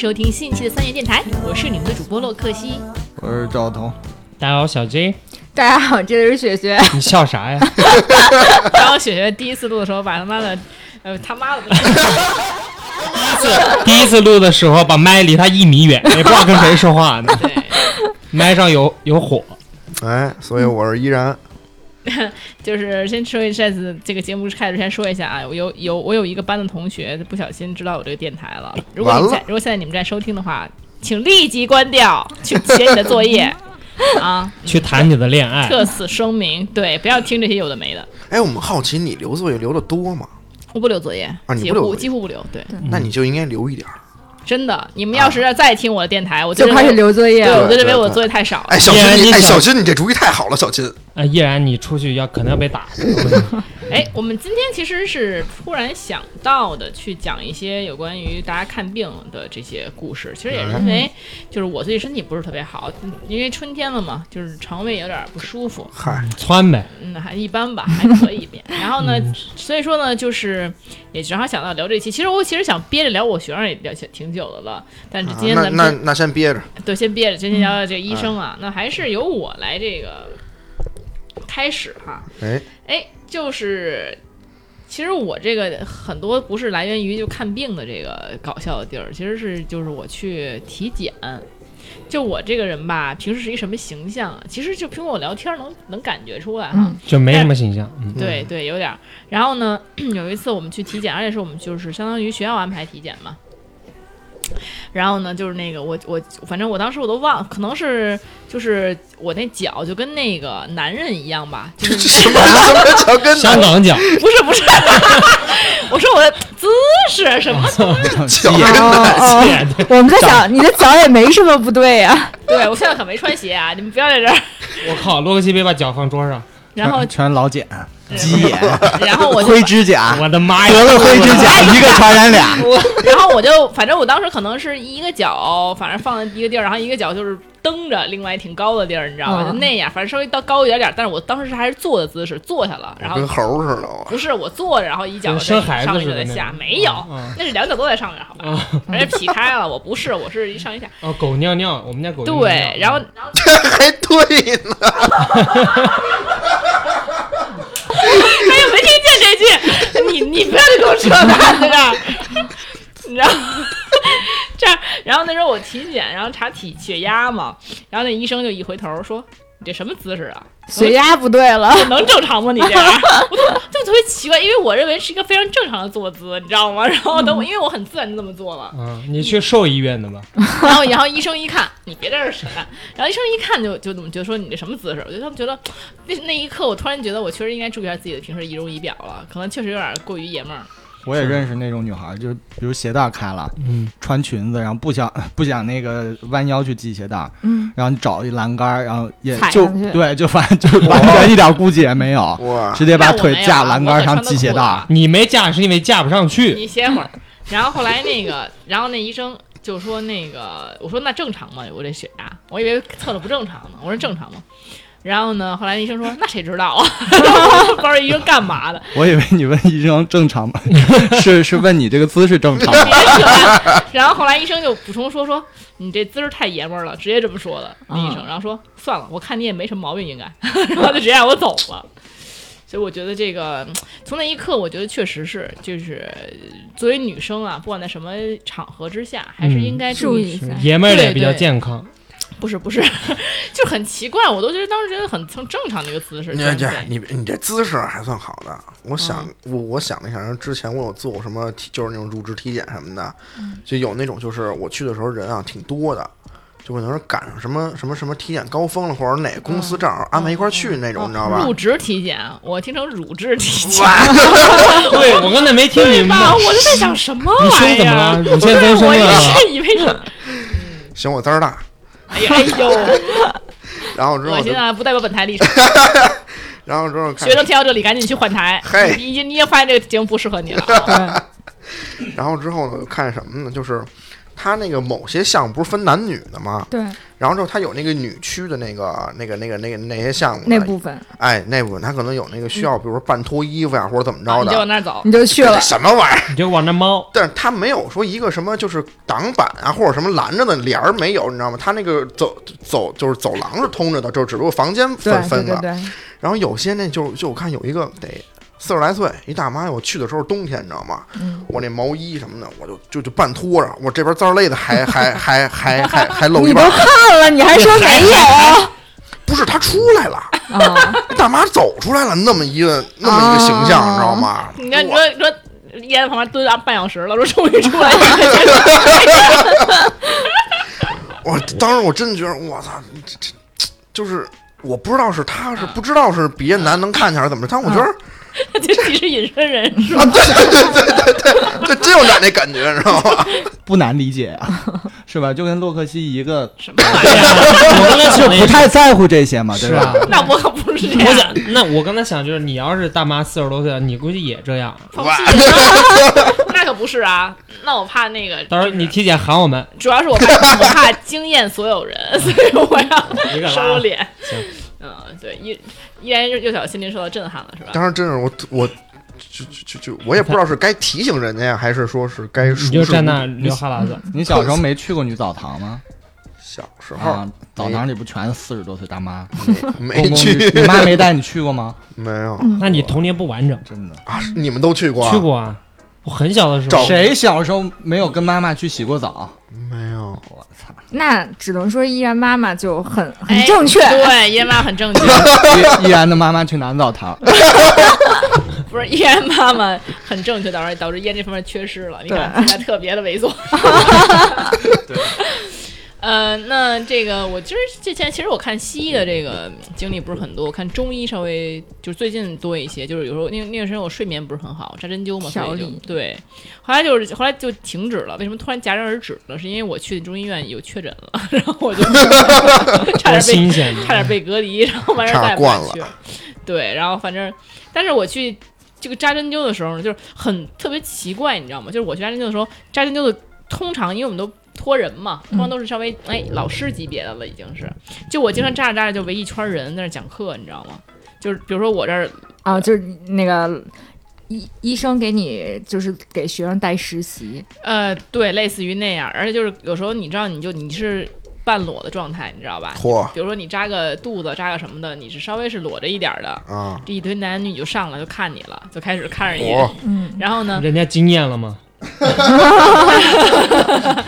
收听新一期的三元电台，我是你们的主播洛克西。我是赵彤，大家好，小 J，大家好，这里是雪雪。你笑啥呀？然后雪雪第一次录的时候，把他妈的，呃，他妈的，第一次第一次录的时候，把麦离他一米远，也不知道跟谁说话呢。对，麦上有有火，哎，所以我是依然，就是先说一下子，这个节目开始之前说一下啊，我有有我有一个班的同学不小心知道我这个电台了。如果你在如果现在你们在收听的话，请立即关掉，去 写你的作业啊，去谈你的恋爱。特此声明，对，不要听这些有的没的。哎，我们好奇你留作业留的多吗？我不留作业，几乎啊你不留作业几乎不留，对，那你就应该留一点儿。真的。你们要是再听我的电台，我就开始留作业对，我就认为我作业太少了。哎，小金，你哎，小小金，你这主意太好了，小金。啊，依然你出去要可能要被打。哎，我们今天其实是突然想到的，去讲一些有关于大家看病的这些故事。其实也是因为，就是我最近身体不是特别好，因为春天了嘛，就是肠胃有点不舒服，嗨，窜呗，嗯，还一般吧，还可以点。然后呢，所以说呢，就是也正好想到聊这期。其实我其实想憋着聊我学生也聊挺久的了，但是今天啊那那咱们先那先憋着。对，先憋着，今天聊聊这个医生啊，那还是由我来这个开始哈。哎，哎，就是其实我这个很多不是来源于就看病的这个搞笑的地儿，其实是就是我去体检。就我这个人吧，平时是一什么形象啊？其实就凭我聊天能能感觉出来哈。嗯就没什么形象。嗯，对对，有点儿。然后呢，有一次我们去体检，而且是我们就是相当于学校安排体检嘛。然后呢，就是那个我我反正我当时我都忘，可能是就是我那脚就跟那个男人一样吧，就是 什么什么脚跟香港脚，不是不是，我说我的姿势什么？脚跟我们在想，你的脚也没什么不对呀。对我现在可没穿鞋啊，你们不要在这儿。我靠，洛克西别把脚放桌上，然后全老茧、鸡眼、然后我就灰指甲，我的妈呀！得了灰指甲，一个传染俩。然后我就，反正我当时可能是一个脚，反正放在一个地儿，然后一个脚就是蹬着另外挺高的地儿，你知道吗？嗯就那样，反正稍微到高一点点，但是我当时还是坐的姿势，坐下了，然后跟猴似的。不是我坐着，然后一脚生孩子似的下，没有，嗯那是两脚都在上面，好吧？而且劈开了，我不是，我是一上一下。哦，狗尿尿，我们家狗对，然后这还对呢。哎呀，没听见这句，你你不要给我扯淡在这儿，你知道？这儿，然后那时候我体检，然后查体血压嘛，然后那医生就一回头说：“你这什么姿势啊？血压不对了，能正常吗？你这样？”我 就就特别奇怪，因为我认为是一个非常正常的坐姿，你知道吗？然后等我，因为我很自然就这么做了，嗯，你去兽医院的吧？然后然后医生一看，你别在这儿扯淡，然后医生一看就就怎么就说你这什么姿势？我觉得他们觉得那那一刻，我突然觉得我确实应该注意一下自己的平时仪容仪表了，可能确实有点过于爷们儿。我也认识那种女孩，就是比如鞋带开了，嗯，穿裙子，然后不想 不想那个弯腰去系鞋带，嗯，然后你找一栏杆，然后也就对，就反正 就完全一点顾忌也没有，直接把腿架栏杆上系鞋带。你没架是因为架不上去。你歇会儿。然后后来那个，然后那医生就说那个，我说那正常吗？我这血压，我以为测的不正常呢。我说正常吗？然后呢，后来医生说那谁知道啊？不知道医生干嘛的？我以为你问医生正常吗？是是问你这个姿势正常吗？然后后来医生就补充说说你这姿势太爷们儿了，直接这么说的。那医生，然后说算了，我看你也没什么毛病，应该，然后就直接让我走了。所以我觉得这个从那一刻，我觉得确实是，就是作为女生啊，不管在什么场合之下，还是应该注意。一下。爷们儿也比较对对健康，不是不是，就很奇怪，我都觉得当时觉得很正正常的一个姿势。你这你你这姿势还算好的。我想我我想了一下，之前我有做过什么体，就是那种入职体检什么的，就有那种就是我去的时候人啊挺多的。就可能是赶上什么什么什么体检高峰了，或者哪个公司正好安排一块儿去那种，你知道吧？入职体检，我听成乳质体检，对我刚才没听明白。我就在想什么玩意儿？胸怎么了？乳腺增生我一了？是以为是，行，我字儿大，哎呀哎呦，然后之后就恶心啊！不代表本台立场。然后之后学生听到这里，赶紧去换台。嘿你你也发现这个节目不适合你了。然后之后呢，看什么呢？就是它那个某些项目不是分男女的吗？对然后之后它有那个女区的那个那个那个那个那些项目，那部分哎，那部分它可能有那个需要，比如说半脱衣服呀，或者怎么着啊你就往。那儿走。你就去了，什么玩意儿？你就往那猫，但是它没有说一个什么就是挡板啊，或者什么拦着的帘儿没有，你知道吗？它那个走走就是走廊是通着的，就只不过房间分分的。对对，然后有些那就就我看有一个得四十来岁一大妈，我去的时候冬天，你知道吗？嗯我那毛衣什么的，我就就就半脱着，我这边脏累的还还还还 还还露你都一半，看了，你还说没有 不是她出来了，啊？大妈走出来了，那么一个那么一个形象，哦你知道吗？你看，你我说你说，烟在旁边蹲了半小时了，说终于出来了。我当时我真的觉得，我操，这这就是我不知道是他是不知道是别的男能看见还是怎么着，但我觉得这你是隐身人 是吧？啊，对对对对对对，这真有点那感觉，你知道吗？不难理解啊，是吧？就跟洛克希一个什么玩意儿？我刚才想的也不太在乎这些嘛，对吧。那我可不是这样。我想，那我刚才想就是，你要是大妈四十多岁了，你估计也这样。放屁！那可不是啊，那我怕那个。到时候你体检喊我们，主要是我怕我怕惊艳所有人，所以我要收敛。行，嗯，对，依依然幼小心灵受到震撼了，是吧？当时真是我我就就就就我也不知道是该提醒人家呀，还是说是该就站那流哈喇子。你小时候没去过女澡堂吗？小时候啊，澡堂里不全是四十多岁大妈？没去，你你妈没带你去过吗？没有那你童年不完整。真的，啊？你们都去过啊？去过啊，我很小的时候。谁小时候没有跟妈妈去洗过澡？没有？我操！那只能说依然妈妈就很很哎正确。对，依然妈妈很正确，依依然的妈妈去男澡堂，不是依然妈妈很正确，导致导致烟这方面缺失了。你看，对现在特别的猥琐。呃，那这个我其实之前其实我看西医的这个经历不是很多，我看中医稍微就是最近多一些，就是有时候那那段时间我睡眠不是很好，扎针灸嘛，所以就对，后来就是后来就停止了。为什么突然戛然而止了？是因为我去中医院有确诊了，然后我就 差点被差点被隔离，然后完事儿再也不惯了敢去了。对，然后反正，但是我去这个扎针灸的时候呢，就是很特别奇怪，你知道吗？就是我去扎针灸的时候，扎针灸的通常因为我们都托人嘛，通常都是稍微哎老师级别的了，已经是。就我经常扎着扎着就围一圈人在那讲课，你知道吗？就是比如说我这儿啊，就是那个医医生给你就是给学生带实习，呃，对，类似于那样，而且就是有时候你知道，你就你是半裸的状态，你知道吧？嚯比如说你扎个肚子，扎个什么的，你是稍微是裸着一点儿的，啊！这一堆男女就上来就看你了，就开始看着你。嚯，嗯，然后呢，人家惊艳了吗？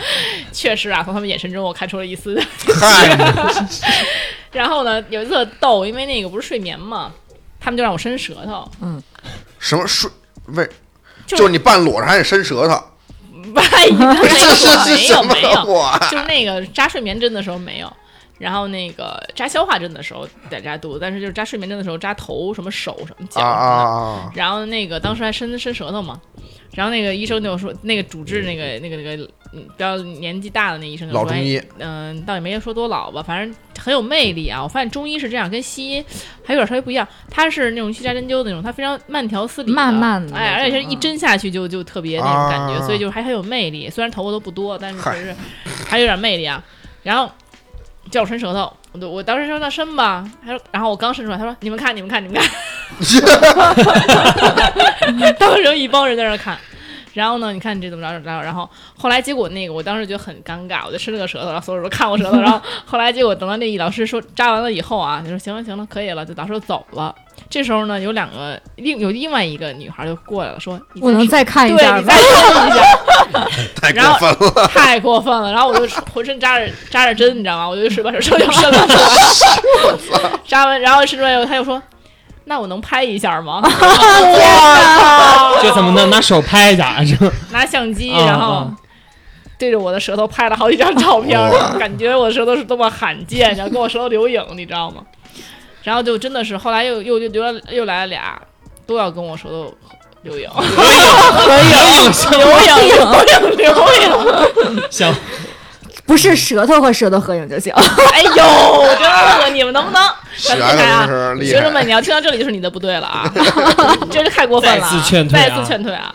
确实啊，从他们眼神中我看出了一丝。嗨，然后呢，有一次逗，因为那个不是睡眠嘛，他们就让我伸舌头，嗯什么睡为就就是你半裸着还得伸舌头，哎呀，这是没有是什么没有，就是那个扎睡眠针的时候没有。然后那个扎消化针的时候得扎肚子，但是就是扎睡眠针的时候扎头、什么手、什么脚啊什么的。啊啊！然后那个当时还伸伸舌头嘛，然后那个医生就说，那个主治那个那个那个嗯比较年纪大的那医生就说，老中医哎嗯、倒也没说多老吧，反正很有魅力啊。我发现中医是这样，跟西医还有点稍微不一样，他是那种去扎针灸的那种，他非常慢条斯理的，慢慢的哎，而且是一针下去就就特别那种感觉，啊所以就还很有魅力。虽然头发都不多，但是嗨确实还有点魅力啊。然后叫我伸舌头，我都我当时说那伸吧，他说，然后我刚伸出来，他说你们看你们看你们看，当时有一帮人在那看。然后呢？你看你这怎么着？然后，然后后来结果那个，我当时觉得很尴尬，我就伸了个舌头，然后所有人都看我舌头。然后 后来结果等到那一老师说扎完了以后啊，他说行了行了，可以了，就老师就走了。这时候呢，有两个另有另外一个女孩就过来了，说我能再看一下吗你再？看一下，太然后过分了，太过分了。然后我就浑身扎着扎着针，你知道吗？我就水把手手就伸了出来，扎完，然后伸出来以后，他又说：“那我能拍一下吗？” 这怎么能拿手拍一下？是吧？拿相机，啊然后啊对着我的舌头拍了好几张照片感觉我的舌头是多么罕见，然后给我舌头留影，你知道吗？然后就真的是后来又又又留了又来了俩，都要跟我舌头留影，留影留影留影留影。行，不是舌头和舌头合影就行。哎呦，真的，你们能不能？咱们学的看啊真是厉学生们，你要听到这里就是你的不对了啊，真是太过分了啊，再次劝退啊再次劝退啊。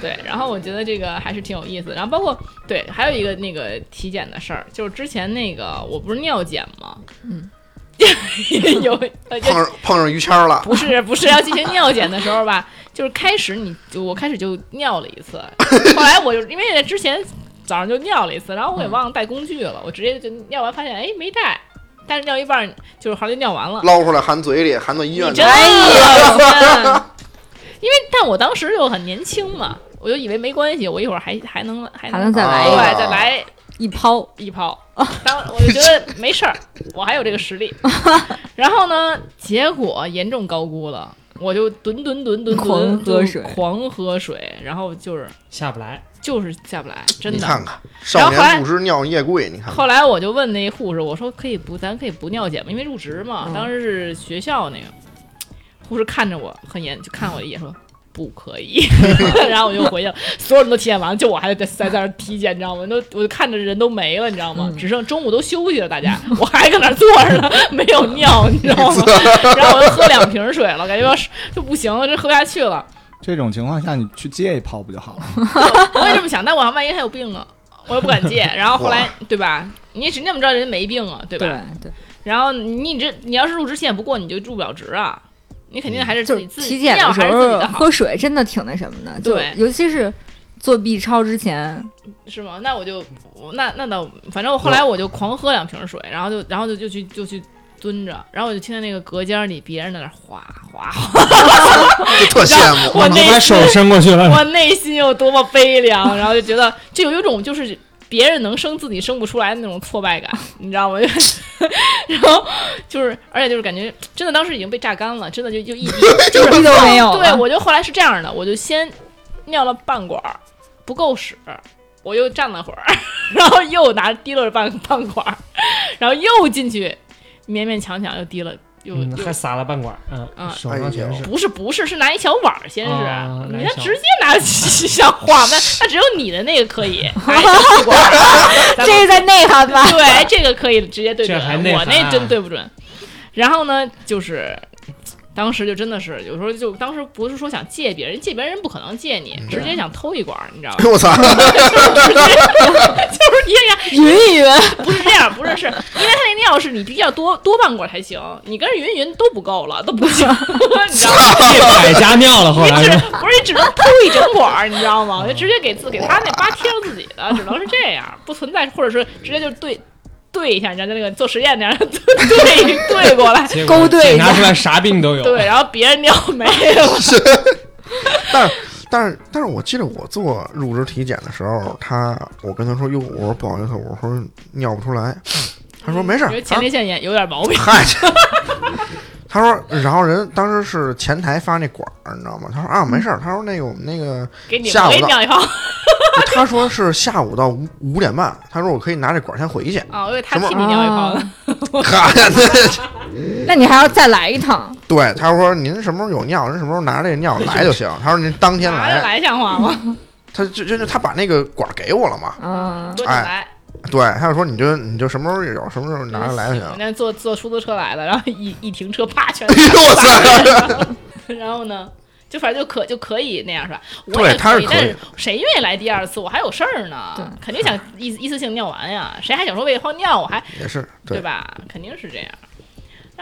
对，然后我觉得这个还是挺有意思的。然后包括对，还有一个那个体检的事儿，就是之前那个我不是尿检吗？嗯，有呃就碰上碰上于谦儿了，不是不是要进行尿检的时候吧，就是开始你就我开始就尿了一次，后来我就因为之前早上就尿了一次，然后我给忘了带工具了，我直接就尿完发现哎没带，但是尿一半儿就是好像就尿完了。捞出来含嘴里，含到医院去你真。的，因为但我当时就很年轻嘛，我就以为没关系，我一会儿还还能还还能再来一个对，再来一抛，一抛。当我就觉得没事儿，我还有这个实力。然后呢，结果严重高估了，我就吨吨吨吨吨狂喝水狂喝水，然后就是下不来。就是下不来，真的。你看看，少然后后来年不知尿液贵，你看看。后来我就问那护士，我说可以不，咱可以不尿检吗？因为入职嘛，嗯当时是学校那个护士看着我很严，就看我一眼说不可以，然后我就回去了，所有人都体检完了，就我还在在在那儿体检，你知道吗？都我就看着人都没了，你知道吗？嗯只剩中午都休息了，大家我还搁那儿坐着呢，没有尿，你知道吗？然后我又喝两瓶水了，感觉要是就不行了，这喝不下去了。这种情况下，你去接一泡不就好了？我也这么想，但我万一他有病呢，我又不敢戒。然后后来对吧？你谁怎么知道人没病啊？对吧？对对，然后你这你要是入职体检不过，你就入不了职啊！你肯定还是自己就是自己体检的时候，喝水真的挺那什么的，对尤其是做 B 超之前，是吗？那我就那那倒，反正我后来我就狂喝两瓶水，然后就然后就就去就去蹲着，然后我就听见那个隔间里别人在那儿哗哗哗，就特羡慕。我内你就把手伸过去了。我内心有多么悲凉，然后就觉得就有一种就是别人能生自己生不出来的那种挫败感，你知道吗？然后就是，而且就是感觉真的当时已经被榨干了，真的就就一滴 就是屁都没有对，我就后来是这样的，我就先尿了半管儿，不够使，我又站了会儿，然后又拿滴了半半管儿，然后又进去勉勉强强又滴了。又嗯，还撒了半管，嗯嗯，手上全是。不是不是，是拿一小碗儿，先是、你那直接拿 像话那？那只有你的那个可以，这是在内涵吧？对这个可以直接对准我那真对不准。然后呢，就是当时就真的是有时候就当时不是说想借别人，借别人不可能借你，直接想偷一管儿，你知道吗？我操！就是因为匀一匀，不是这样，不是是因为他那尿是你必须要多多半管儿才行，你跟人匀匀都不够了，都不行，你知道吗？借百家尿了，后你只来是。不是你只能偷一整管儿，你知道吗？我就直接给自给他那八贴上自己的，只能是这样，不存在，或者是直接就对对一下，你知道就那个做实验那样 对对对过来，勾兑一下检查出来啥病都有。对，然后别人尿没了，但是但是但是我记得我做入职体检的时候，他我跟他说哟，我说不好意思，我说尿不出来，他说没事前列腺炎有点毛病。嗨，他说，然后人当时是前台发那管儿，你知道吗？他说啊，没事儿。他说那个我们那个，给你下午的我给你尿一泡 他说是下午到五五点半，他说我可以拿这管儿先回去。啊！我以为他替你尿一泡呢。哈，那你还要再来一趟，对，他说您什么时候有尿，您什么时候拿这个尿来就行。他说您当天来，拿着来像话吗？他就就就他把那个管儿给我了嘛。嗯，多久来？对，他就说你就你就什么时候有，什么时候拿着来就行。那坐坐出租车来的，然后一一停车，啪全 哎呦我操！然后呢，就反正就可就可以那样是吧？我对也可以，他是可以但是谁愿意来第二次？我还有事儿呢，肯定想一一次性尿完呀。谁还想说为了泡尿我还也是对，对吧？肯定是这样。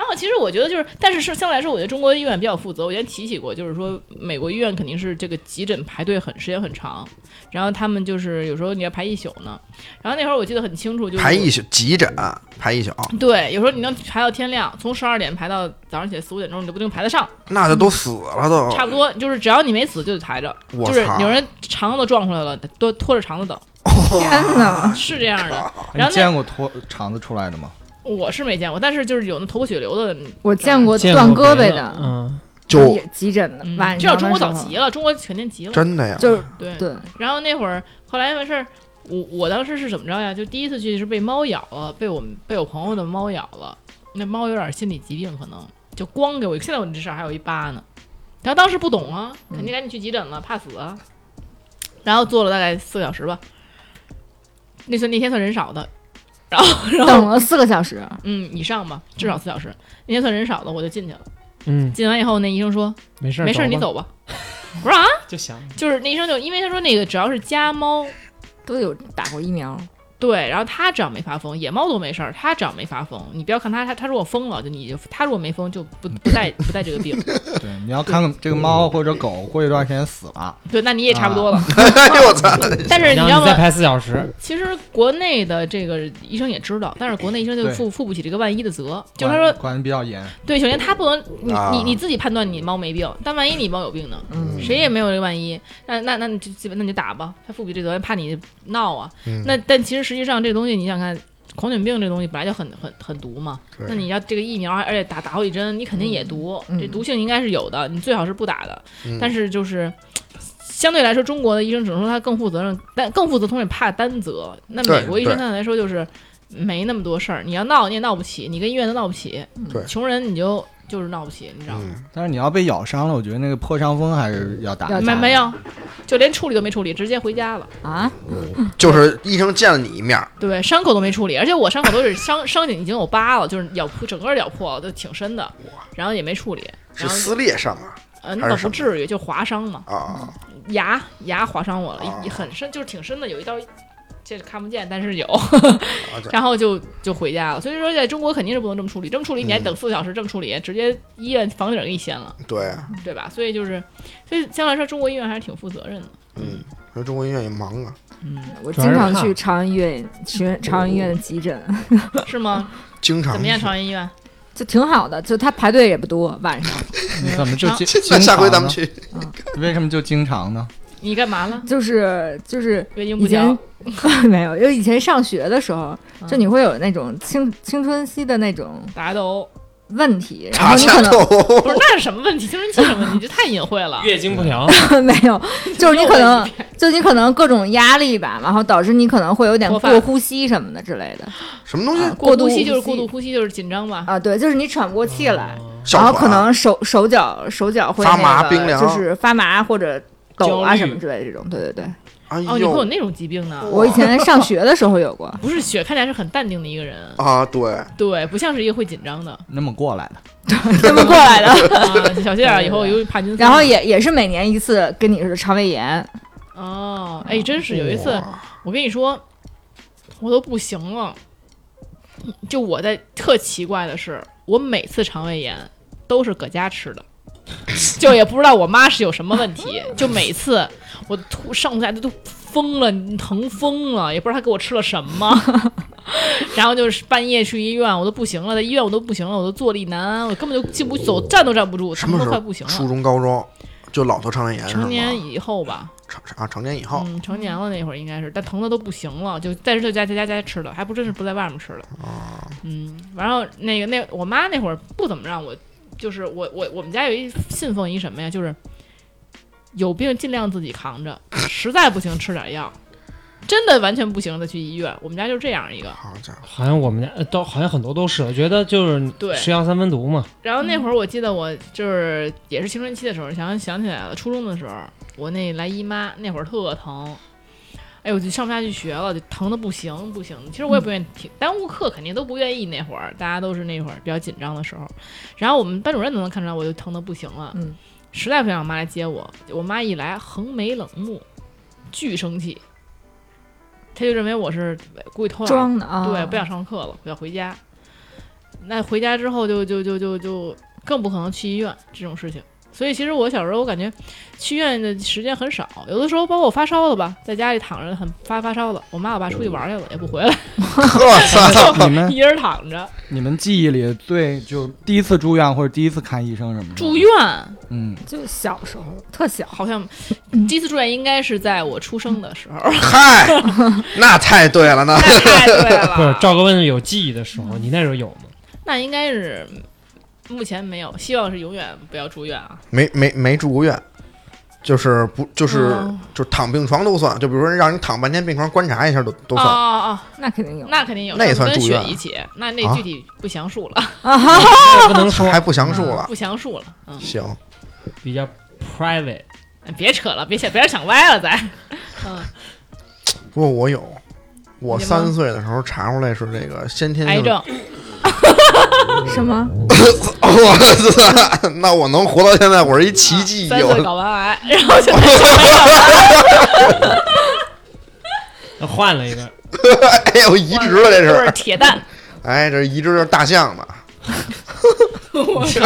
然后其实我觉得就是，但是是相对来说，我觉得中国医院比较负责。我原来提起过，就是说美国医院肯定是这个急诊排队很时间很长，然后他们就是有时候你要排一宿呢。然后那会儿我记得很清楚，就是排一宿急诊排一宿，对，有时候你能排到天亮，从十二点排到早上起来四五点钟，你都不一定排得上。那就都死了都。差不多就是只要你没死就得排着，就是有人肠子都撞出来了，都拖着肠子等，天哪！是这样的。你然后那见过拖肠子出来的吗？我是没见过，但是就是有那头破血流的，我见过断胳膊的，嗯，就急诊的，晚上这要中国早急了，中国肯定急了。真的呀，就是对对，然后那会儿后来完事儿，我我当时是怎么着呀？就第一次去是被猫咬了，被我们被我朋友的猫咬了。那猫有点心理疾病，可能就光给我，现在我这事儿还有一疤呢。然后当时不懂啊，肯定赶紧去急诊了，怕死啊。然后坐了大概四个小时吧，那算那天算人少的，然后 然后等了四个小时，嗯以上吧，至少四小时。那天算人少的，我就进去了。嗯，进完以后，那医生说没事儿，没事儿，你。走吧。我说啊，就想就是那医生就因为他说那个只要是家猫，都有打过疫苗，对，然后他只要没发疯，野猫都没事儿，他只要没发疯，你不要看他，他他如果疯了，就你就他如果没疯就不不带不带这个病，对，你要看看这个猫或者狗过一段时间死了，对，那你也差不多了。哎呦我操！但是你然知道吗？再拍四小时，其实国内的这个医生也知道，但是国内医生就负负不起这个万一的责，就是他说，管管得比较严。对，首先他不能你啊你你自己判断你猫没病，但万一你猫有病呢？嗯，谁也没有这个万一，那那那你就基本那你就打吧，他负不起这责任，怕你闹啊。嗯那但其实实际上这东西，你想看，狂犬病这东西本来就很很很毒嘛。那你要这个疫苗，而且打打好几针，你肯定也毒，嗯这毒性应该是有的，你最好是不打的。嗯但是就是。相对来说，中国的医生只能说他更负责任，但更负责，同时也怕担责。那对美国医生对相对来说就是没那么多事儿，你要闹你也闹不起，你跟医院都闹不起。对穷人你就就是闹不起，你知道吗？嗯，但是你要被咬伤了，我觉得那个破伤风还是要打。没没有，就连处理都没处理，直接回家了。啊，就是医生见了你一面儿，对，伤口都没处理，而且我伤口都是伤伤已经有疤了，就是咬破整个咬破了，都挺深的，然后也没处理，是然后撕裂伤啊呃那倒不至于，就划伤嘛，啊！牙牙划伤我了，啊很深，就是挺深的，有一道。这是看不见，但是有，然后就就回家了。所以说，在中国肯定是不能这么处理，这么处理你还嗯等四个小时，这么处理直接医院房顶给你掀了，对，对吧？所以就是，所以相对来说，中国医院还是挺负责任的。嗯，说中国医院也忙啊，嗯，我经常去朝阳医院去朝阳医院的急诊，是吗？经常怎么样？去朝阳医院？就挺好的，就他排队也不多，晚上你怎么就经那下回咱们？去。为什么就经常呢？你干嘛了？就是就是月经不以前调，没有，因为以前上学的时候，嗯就你会有那种青青春期的那种打斗。问题，然查后你可能下头，不是，那是什么问题？青春期什么问题？这太隐晦了。月经不调，没有，就是你可能 就你可能各种压力吧，然后导致你可能会有点过呼吸什么的之类的 什么东西？过度呼吸就是过度呼吸，就是紧张吧。啊，对，就是你喘不过气来，哮然后可能手手脚手脚会发麻那个冰凉就是发麻或者抖焦虑。啊什么之类的这种，对对对，哎哦，你会有那种疾病呢？我以前上学的时候有过，不是雪，看起来是很淡定的一个人，啊，对，对，不像是一个会紧张的。那么过来的，这么过来的，啊，小心点，以后有帕金森。然后也也是每年一次，跟你似的肠胃炎，哦，哎，真是有一次，我跟你说，我都不行了。就我在特奇怪的是，我每次肠胃炎都是搁家吃的，就也不知道我妈是有什么问题，就每次我吐上吐下都疯了，疼疯了，也不知道她给我吃了什么。然后就是半夜去医院，我都不行了，在医院我都不行了，我都坐立难安，我根本就进不走，站都站不住，疼什么都快不行了初。中高中就老头肠胃炎成年以后吧，成啊成年以后嗯，成年了那会儿应该是，但疼的都不行了，就在这家在家家吃的，还不真是不在外面吃的。啊嗯，然后那个那我妈那会儿不怎么让我，就是我我我们家有一信奉一什么呀，就是有病尽量自己扛着，实在不行吃点药，真的完全不行再去医院。我们家就这样一个。好家伙，好像我们家呃都好像很多都是，我觉得就是对吃药三分毒嘛。然后那会儿我记得我就是也是青春期的时候，想想起来了，初中的时候，我那来姨妈那会儿特疼，哎呦，我就上不下去学了，就疼的不行不行。其实我也不愿意听，耽误课肯定都不愿意。那会儿大家都是那会儿比较紧张的时候，然后我们班主任都能看出来，我就疼的不行了，嗯，实在不想让我妈来接我，我妈一来横眉冷目，巨生气，她就认为我是故意偷懒装的啊，对，不想上课了，我要回家。那回家之后就就就就就更不可能去医院这种事情。所以其实我小时候我感觉去医院的时间很少，有的时候包括我发烧了吧，在家里躺着很发发烧了，我妈我爸出去玩去了也不回来，呵 操，你们一人躺着。你们记忆里最就第一次住院或者第一次看医生什么的？住院，嗯，就小时候特小，好像第一次住院应该是在我出生的时候，嗨，那太对了，那那太对了，不是赵哥问有记忆的时候，你那时候有吗？那应该是目前没有，希望是永远不要住院啊。没没没住过院，就是不就是嗯就躺病床都算，就比如说让你躺半天病床观察一下都都哦算。哦哦，那肯定有，那肯定有，那也算跟住院血一起，那那啊具体不详述了，这不能说，还不详述了，不详述了。嗯，行，比较 private。别扯了，别想，别让想歪了，咱。嗯，不过我有，我你吗三岁的时候查出来是这个先天性癌症，什么？我操！那我能活到现在，我是一奇迹。三岁我搞完癌，然后现在。换了一个，哎呦，移植了这都是是。铁蛋。哎，这移植的是大象的，我操！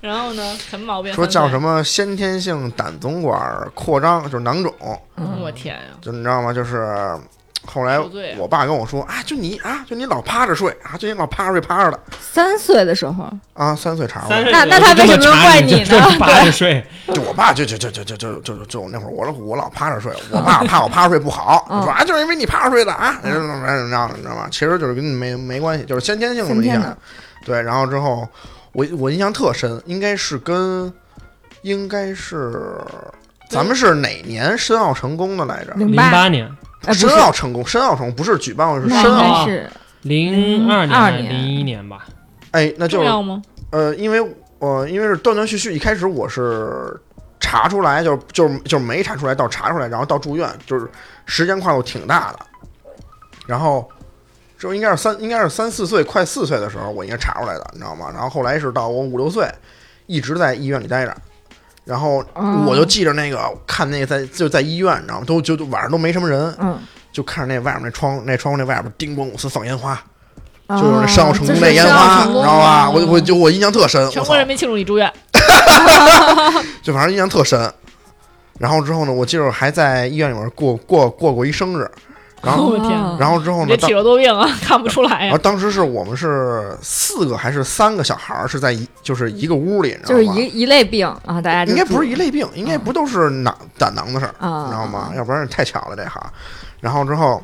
然后呢？什么毛病？说叫什么？么先天性胆总管扩张，就是囊肿。我天呀！就你知道吗？就是 后来我爸跟我说啊，就你啊，就你老趴着睡啊，就你老趴着睡趴着的三岁的时候，啊，三岁查过。那那他为什么要怪你呢就趴着睡，就我爸就就就就就就就就那会儿我老我老趴着睡，我爸 怕我趴着睡不好，嗯说啊就是因为你趴着睡的啊，怎么怎么怎么着，你知道吗？其实就是跟你没没关系，就是先天性的影响先天的。对，然后之后我我印象特深，应该是跟应该是咱们是哪年申奥成功的来着？零零八，年、申，奥成功，申奥成功不是举办过，是申奥。该是零二年零一年吧？哎，那就是重要吗？呃，因为呃，因为是断断续续，一开始我是查出来，就就就没查出来，到查出来，然后到住院，就是时间跨度挺大的。然后这应该是三应该是三四岁，快四岁的时候，我应该查出来的，你知道吗？然后后来是到我五六岁，一直在医院里待着。然后哦我就记着那个看那个在就在医院，你知道吗？都就就晚上都没什么人，嗯，就看着那外面那窗那窗户那外边叮咣五四放烟花，就就是那申奥成功那那烟花，你知道吧？我我就我印象特深，全国！人民庆祝你住院。就反正印象特深。然后之后呢，我记着还在医院里面过过过过一生日，然后我天哦然后之后呢，体弱多病啊，看不出来呀然后。当时是我们是四个还是三个小孩儿是在一就是一个屋里，你知道吗？就是一一类病啊，大家应该不是一类病，应该不都是囊胆囊的事儿，知道吗？要不然太巧了这行。然后之后，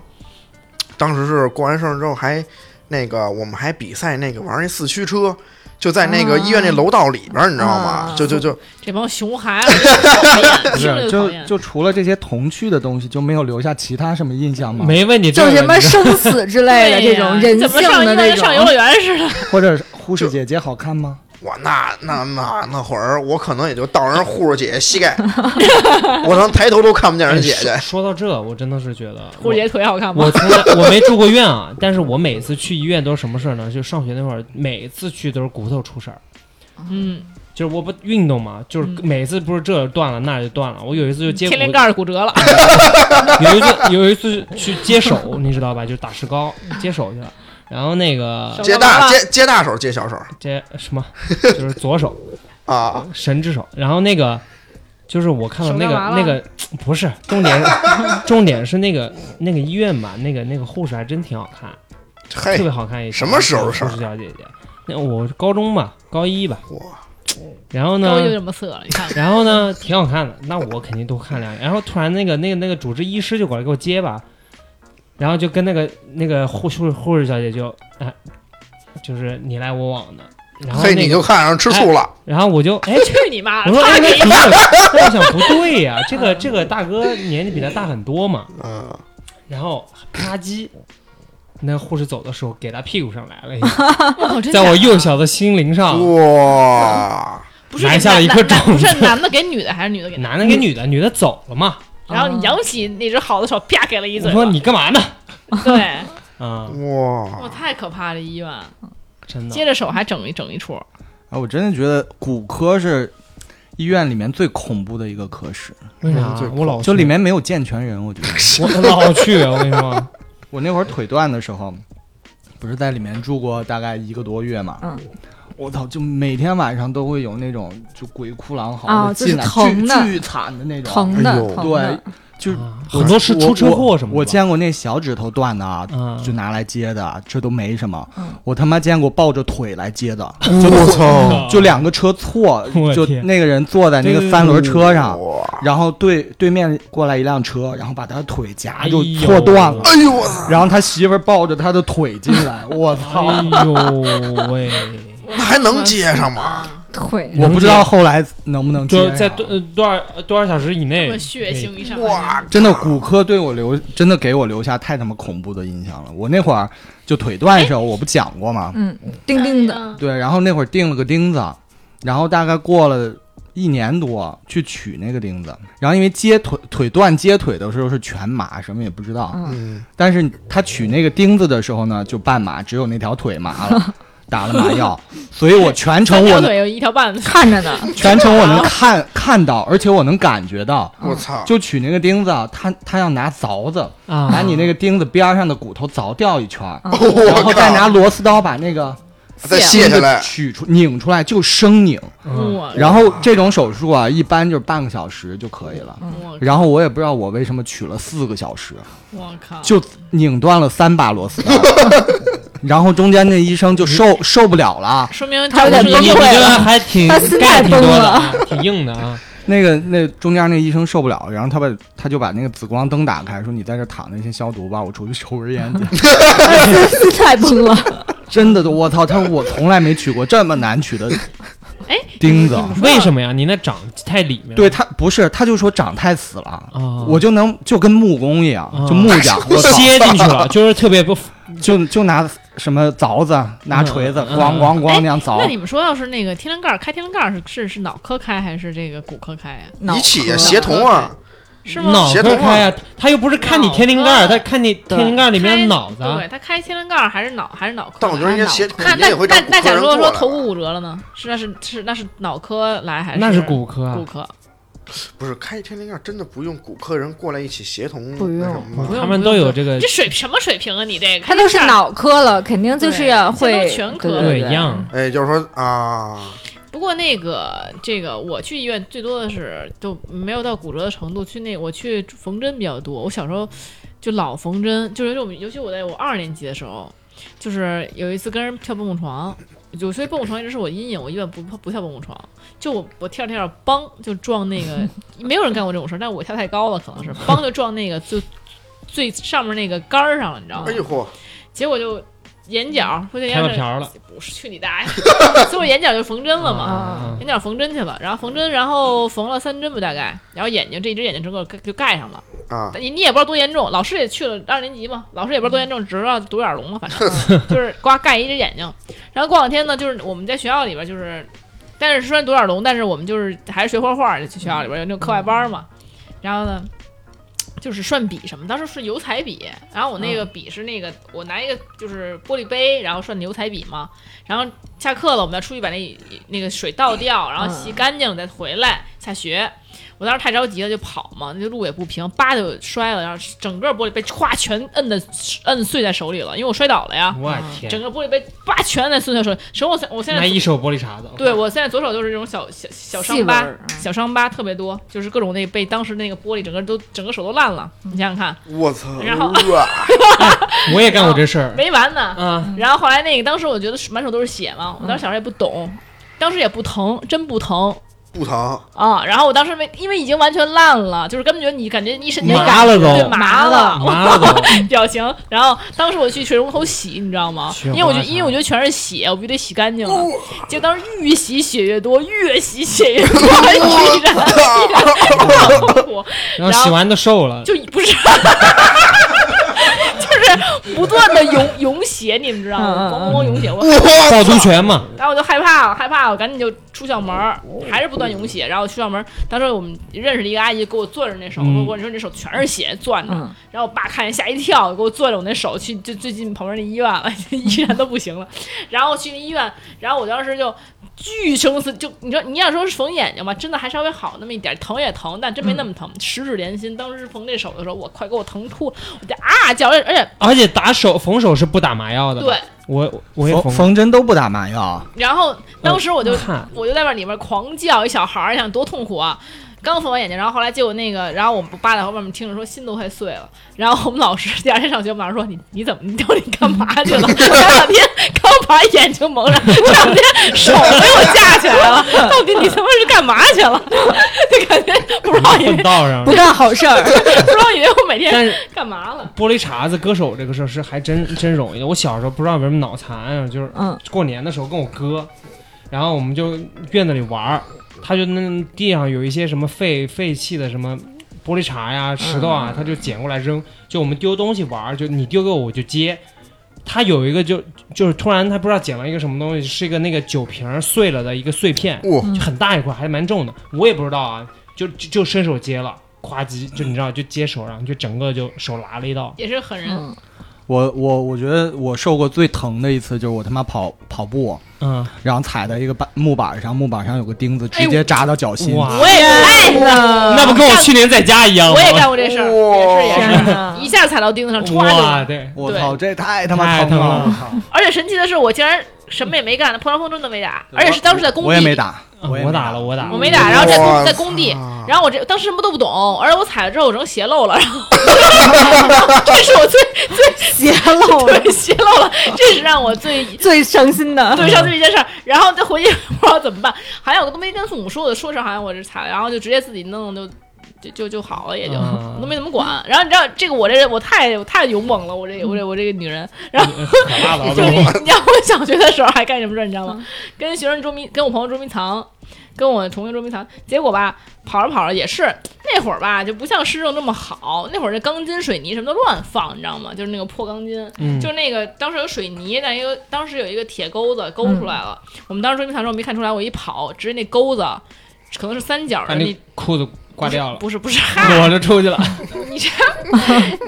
当时是过完生日之后还那个我们还比赛那个玩那四驱车。就在那个医院那楼道里边儿，你知道吗啊？就就就这帮熊孩子不是，就就除了这些童趣的东西，就没有留下其他什么印象吗？没问你，就什么生死之类的 这种人怎么性上医院的那种上游乐种，园似的？或者护士姐姐好看吗？我那那那那会儿，我可能也就到人护士姐姐膝盖，我能抬头都看不见人姐姐哎。说说到这，我真的是觉得护士姐腿好看吗我？从来我没住过院啊，但是我每次去医院都是什么事儿呢？就上学那会儿，每次去都是骨头出事儿。嗯，就是我不运动嘛，就是嗯每次不是这断了那儿就断了。我有一次就接骨天灵盖骨折了。有一次有一次去接手，你知道吧？就是打石膏接手去了，然后那个接大接接大手，接小手接什么，就是左手 啊！神之手。然后那个就是我看到那个那个不是重点，重点是那个那个医院吧，那个那个护士还真挺好看，特别，好看一个什么时候的事儿护士小姐姐？那我高中吧，高一吧。哇，然后呢，这么色了，你看看。然后呢，挺好看的。那我肯定多看两眼。然后突然那个那个那个主治医师就过来给我接吧，然后就跟那个那个护护护士小姐就哎，就是你来我往的。然后嘿，那个，你就看上吃醋了。然后我就哎，去你妈我的！说哎，他 给那不对，我想不对呀，这个这个大哥年纪比他大很多嘛。嗯，然后啪叽，那个护士走的时候给他屁股上来了一下，在我幼小的心灵上，哇，埋下了一颗男男种子不是男的给女的还是女的给男的给女的，女的走了嘛。然后你扬起那只好的手，啪给了一我嘴巴。说你干嘛呢？对，啊，哇，哇，太可怕了！医院真的接着手还整一整一处，啊，我真的觉得骨科是医院里面最恐怖的一个科室，为啥最？我老就里面没有健全人，我觉得。我老去，我跟你说，我那会儿腿断的时候，不是在里面住过大概一个多月嘛？嗯，我操，就每天晚上都会有那种就鬼哭狼嚎啊就是的进来，疼巨巨惨的那种，疼的对，，就啊很多是出车祸什么的。我我见过那小指头断的就拿来接的，这都没什么。嗯我他妈见过抱着腿来接的，我操！就两个车错，就那个人坐在那个三轮车上，然后对对面过来一辆车，然后把他的腿夹就哎呦错断了，哎呦我操！然后他媳妇抱着他的腿进来，我操！哎呦喂，那还能接上吗？腿我不知道后来能不能接上就在多少多少小时以内，血腥一上哇，真的骨科对我留真的给我留下太他妈恐怖的印象了。我那会儿就腿断的时候，我不讲过吗？嗯，钉钉的，嗯对，然后那会儿钉了个钉子，然后大概过了一年多去取那个钉子，然后因为接腿腿断接腿的时候是全麻，什么也不知道，嗯，嗯，但是他取那个钉子的时候呢，就半麻，只有那条腿麻了。打了麻药，所以我全程我有一条半，看着呢，全程我能看看到，而且我能感觉到。我操！就取那个钉子啊，他他要拿凿子啊把你那个钉子边上的骨头凿掉一圈儿，然后再拿！螺丝刀把那个再卸卸下来，取出拧出来，就生拧。然后这种手术啊，一般就是半个小时就可以了。我然后我也不知道我为什么取了四个小时，我靠，就拧断了三把螺丝刀，然后中间那医生就受受不了了。说明他有点崩溃了这还挺他心态崩了挺硬的啊。那个那中间那医生受不了，然后他把他就把那个紫光灯打开，说你在这躺着先消毒吧，我出去抽根烟去。心态崩了。真的，我操！他说我从来没取过这么难取的哎钉子。为什么呀？你那长太里面了。对他不是，他就说长太死了，啊，我就能就跟木工一样，啊就木匠，我操，切进去了，就是特别不 就就拿什么凿子、拿锤子，嗯咣咣咣哎那样凿那。你们说要是那个天灵盖儿开天灵盖儿是是是脑科开还是这个骨科开呀？脑一起呀协同啊，是吗？脑协同啊壳开呀，他又不是看你天灵盖儿，他看你天灵盖儿里面的脑子啊。对他开天灵盖儿还是脑还是脑科？但我觉得人家协同那那那那假如说说头。骨骨折了呢？是那是是那是脑科来还是那是骨科啊骨科？不是开天灵盖，真的不用骨科人过来一起协同不用那什么吗他们都有这个这水什么水平啊？你这个他都是脑科了，肯定就是要会全科对对对一样。哎，就是说啊，不过那个这个我去医院最多的是就没有到骨折的程度，去那我去缝针比较多。我小时候就老缝针，就是我们尤其我在我二年级的时候，就是有一次跟人跳蹦蹦床。有所以蹦蹦床一直是我阴影，我一般不不跳蹦蹦床，就我我跳着跳着，梆就撞那个，没有人干过这种事儿，但我跳太高了，可能是梆就撞那个就最上面那个杆儿上了，你知道吗哎？呦嚯，结果就眼角说这开眼角了不是去你大爷，所以我眼角就缝针了嘛。啊眼角缝针去了，然后缝针，然后缝了三针吧大概，然后眼睛这一只眼睛整个就盖上了。啊，你你也不知道多严重，老师也去了二年级嘛，老师也不知道多严重，只知道独眼龙嘛，反正 就是刮盖一只眼睛。然后过两天呢，就是我们在学校里边就是，但是虽然独眼龙，但是我们就是还是学画画，去学校里边有那种课外班嘛。然后呢，就是涮笔什么，当时是油彩笔，然后我那个笔是那个、我拿一个就是玻璃杯，然后涮的油彩笔嘛。然后下课了，我们要出去把那那个水倒掉，然后洗干净再回来下学。我当时太着急了，就跑嘛，那路也不平，叭就摔了，然后整个玻璃被歘全摁的摁碎在手里了，因为我摔倒了呀，我天整，个玻璃杯叭全摁在碎在手里。手我现我现在拿一手玻璃碴子。对我现在左手就是这种小小小伤疤小伤疤特别多，就是各种那被当时那个玻璃整个都整个手都烂了，你想想看，我操！然后哇 我也干过这事儿。没完呢。嗯，然后后来那个当时我觉得满手都是血嘛，我当时小时候也不懂，当时也不疼，真不疼不疼，啊。然后我当时没，因为已经完全烂了，就是根本觉得你感觉一身体麻了都对麻了，麻了。表情。然后当时我去水龙头洗，你知道吗？因为我觉得，因为我觉得全是血，我必须得洗干净了。结果当时越洗血越多，越洗血越多，依然依然痛苦，然后洗完都瘦了。就不是。就 是不断的涌涌血，你们知道吗？咣咣咣涌血，我趵突泉嘛，然后我就害怕了，害怕了，我赶紧就出校门，还是不断涌血。然后出校门，当时我们认识的一个阿姨给我攥着那手，嗯说：“我你说你这手全是血攥的。嗯然后我爸看见吓一跳，给我攥着我那手去就最近旁边那医院了，医院都不行了。然后去那医院，然后我当时就巨生死，就你说你要说是缝眼睛吧，真的还稍微好那么一点，疼也疼，但真没那么疼，十指连心。当时缝这手的时候，我快给我疼吐了，我就啊叫，而且而且打手缝手是不打麻药的。对，，我我也缝缝缝针都不打麻药，然后当时我就、看我就在那里面狂叫，一小孩儿，你想多痛苦啊！刚缝完眼睛，然后后来结果那个，然后我们爸在后面听着说心都快碎了。然后我们老师第二天上学，我们老师说你你怎么你到底干嘛去了？前两天刚把眼睛蒙上，这两天手被我架起来了，到底你他妈是干嘛去了？就感觉不知道以为混道上不。干好事儿。不知道以为我每天干嘛了？玻璃碴子割手这个事儿是还真真容易的。我小时候不知道为什么脑残啊，就是嗯过年的时候跟我哥，然后我们就院子里玩儿，他就那地上有一些什么废废弃的什么玻璃碴呀、石头啊，他就捡过来扔。就我们丢东西玩儿，就你丢给我我就接。他有一个就就是突然他不知道捡了一个什么东西，是一个那个酒瓶碎了的一个碎片，哇，就很大一块，还蛮重的。我也不知道啊，就就就伸手接了，咵叽，就你知道就接手上，就整个就手拉了一道。也是狠人，嗯，我我我觉得我受过最疼的一次就是我他妈跑跑步，嗯，然后踩在一个板木板上，木板上有个钉子，直接扎到脚心。哇我也哎，那不跟我去年在家一样吗？我也干过这事儿，也是也是，一下踩到钉子上，歘哇，就，对，我操，这太他妈太疼疼了！了而且神奇的是，我竟然什么也没干，破伤风针都没打，而且是当时在工地，我也没打，也没我打了，我打了，我没打，然后在我工在工地，然后我这当时什么都不懂，而且我踩了之后我成鞋漏了，然后 这是我最泄露 了，对鞋漏了，这是让我最 最伤心的。最伤心的一件事儿。然后再回去不知道怎么办，好像我都没跟父母说我就，说是好像我这踩了，然后就直接自己弄就。就就就好了，也就、嗯 我都没怎么管。然后你知道这个我这人我太我太勇猛了，我这我这我这个女人。然后 就是。你知道我小学的时候还干什么事儿，你知道吗？跟学生捉迷，跟我朋友捉迷藏，跟我同学捉迷藏。结果吧，跑着跑着也是那会儿吧，就不像市政那么好。那会儿这钢筋、水泥什么都乱放，你知道吗？就是那个破钢筋，嗯就是那个当时有水泥，但一个当时有一个铁钩子勾出来了。我们当时捉迷藏的时候没看出来，我一跑，直接那钩子可能是三角的，那你裤子挂掉了，不是不是，嗨裸着出去了。你这，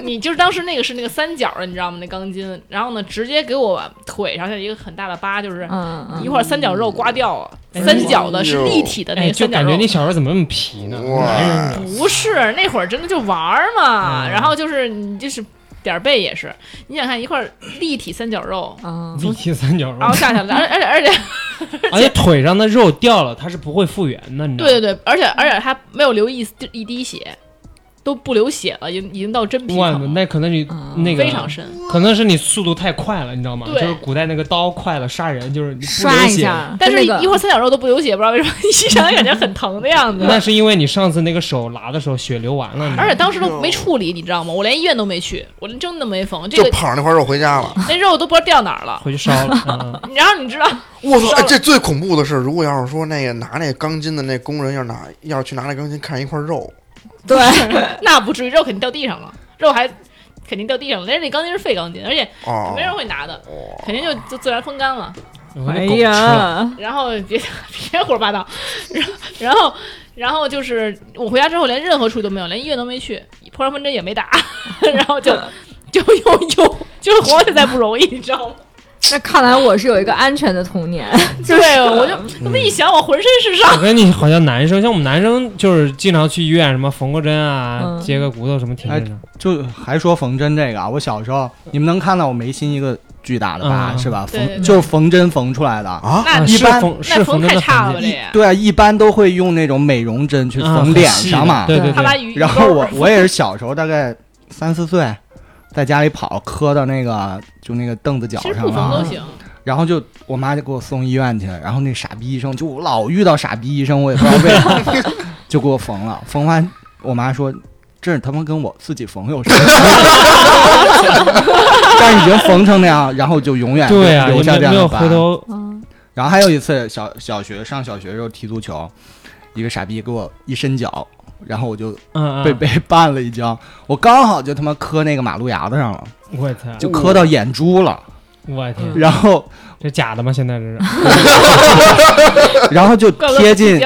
你就是当时那个是那个三角的，你知道吗？那钢筋，然后呢，直接给我腿上下一个很大的疤，就是一块三角肉刮掉了。哎三角的是立体的那哎，个三角肉就感觉，你小时候怎么那么皮呢？不是那会儿真的就玩嘛。嗯然后就是你就是点儿背也是，你想看一块立体三角肉，啊，立体三角肉然，后下去了，而而且而且 而且腿上的肉掉了，它是不会复原的，你知道吗？对对对，而且而且它没有流一丝一滴血，都不流血了，已经已经到真皮哇层，了，那可能你啊那个非常深。可能是你速度太快了，你知道吗？对就是古代那个刀快了杀人，就是你不刷流血。一下，但是那个一会儿三角肉都不流血，不知道为什么，一想感觉很疼的样子。那是因为你上次那个手拉的时候血流完了，而且当时都没处理，你知道吗？我连医院都没去，我连针都没缝，这就个跑着那块肉回家了。那肉都不知道掉哪儿了。回去烧了。然后你知道，我操！哎这最恐怖的是，如果要是说那个拿那钢筋的那工人要拿要是去拿那钢筋看一块肉，对，那不至于，肉肯定掉地上了，肉还肯定掉地上了。人家那钢筋是废钢筋，而且哦，没人会拿的，哦肯定就就自然风干了。哎。呀，然后别别胡说八道，然后然后然后就是我回家之后连任何处理都没有，连医院都没去，破伤风针也没打，然后就就又又就是活着才不容易，你知道吗？那看来我是有一个安全的童年，对，我就那么一想，我浑身是伤。我跟你好像男生，像我们男生就是经常去医院，什么缝个针啊，嗯接个骨头什么挺正常。就还说缝针这个啊，我小时候你们能看到我眉心一个巨大的疤、嗯是吧？对对对缝就是缝针缝出来的。啊，一般是缝那缝太是缝针的差了吧？这也对啊，一般都会用那种美容针去啊缝脸上嘛。对对对，他把鱼，然后我我也是小时候大概三四岁，在家里跑磕到那个就那个凳子脚上了，然后就我妈就给我送医院去了，然后那傻逼医生就老遇到傻逼医生，我也不知道为什么，就给我缝了。缝完，我妈说这他妈跟我自己缝有什么关系？但是已经缝成那样，然后就永远对啊，留下这样的疤。回头嗯，然后还有一次小小学上小学的时候踢足球，一个傻逼给我一伸脚，然后我就嗯嗯，被被绊了一跤，我刚好就他妈磕那个马路牙子上了，我操，就磕到眼珠了，我天，然后这假的吗？现在这是？然后就贴近。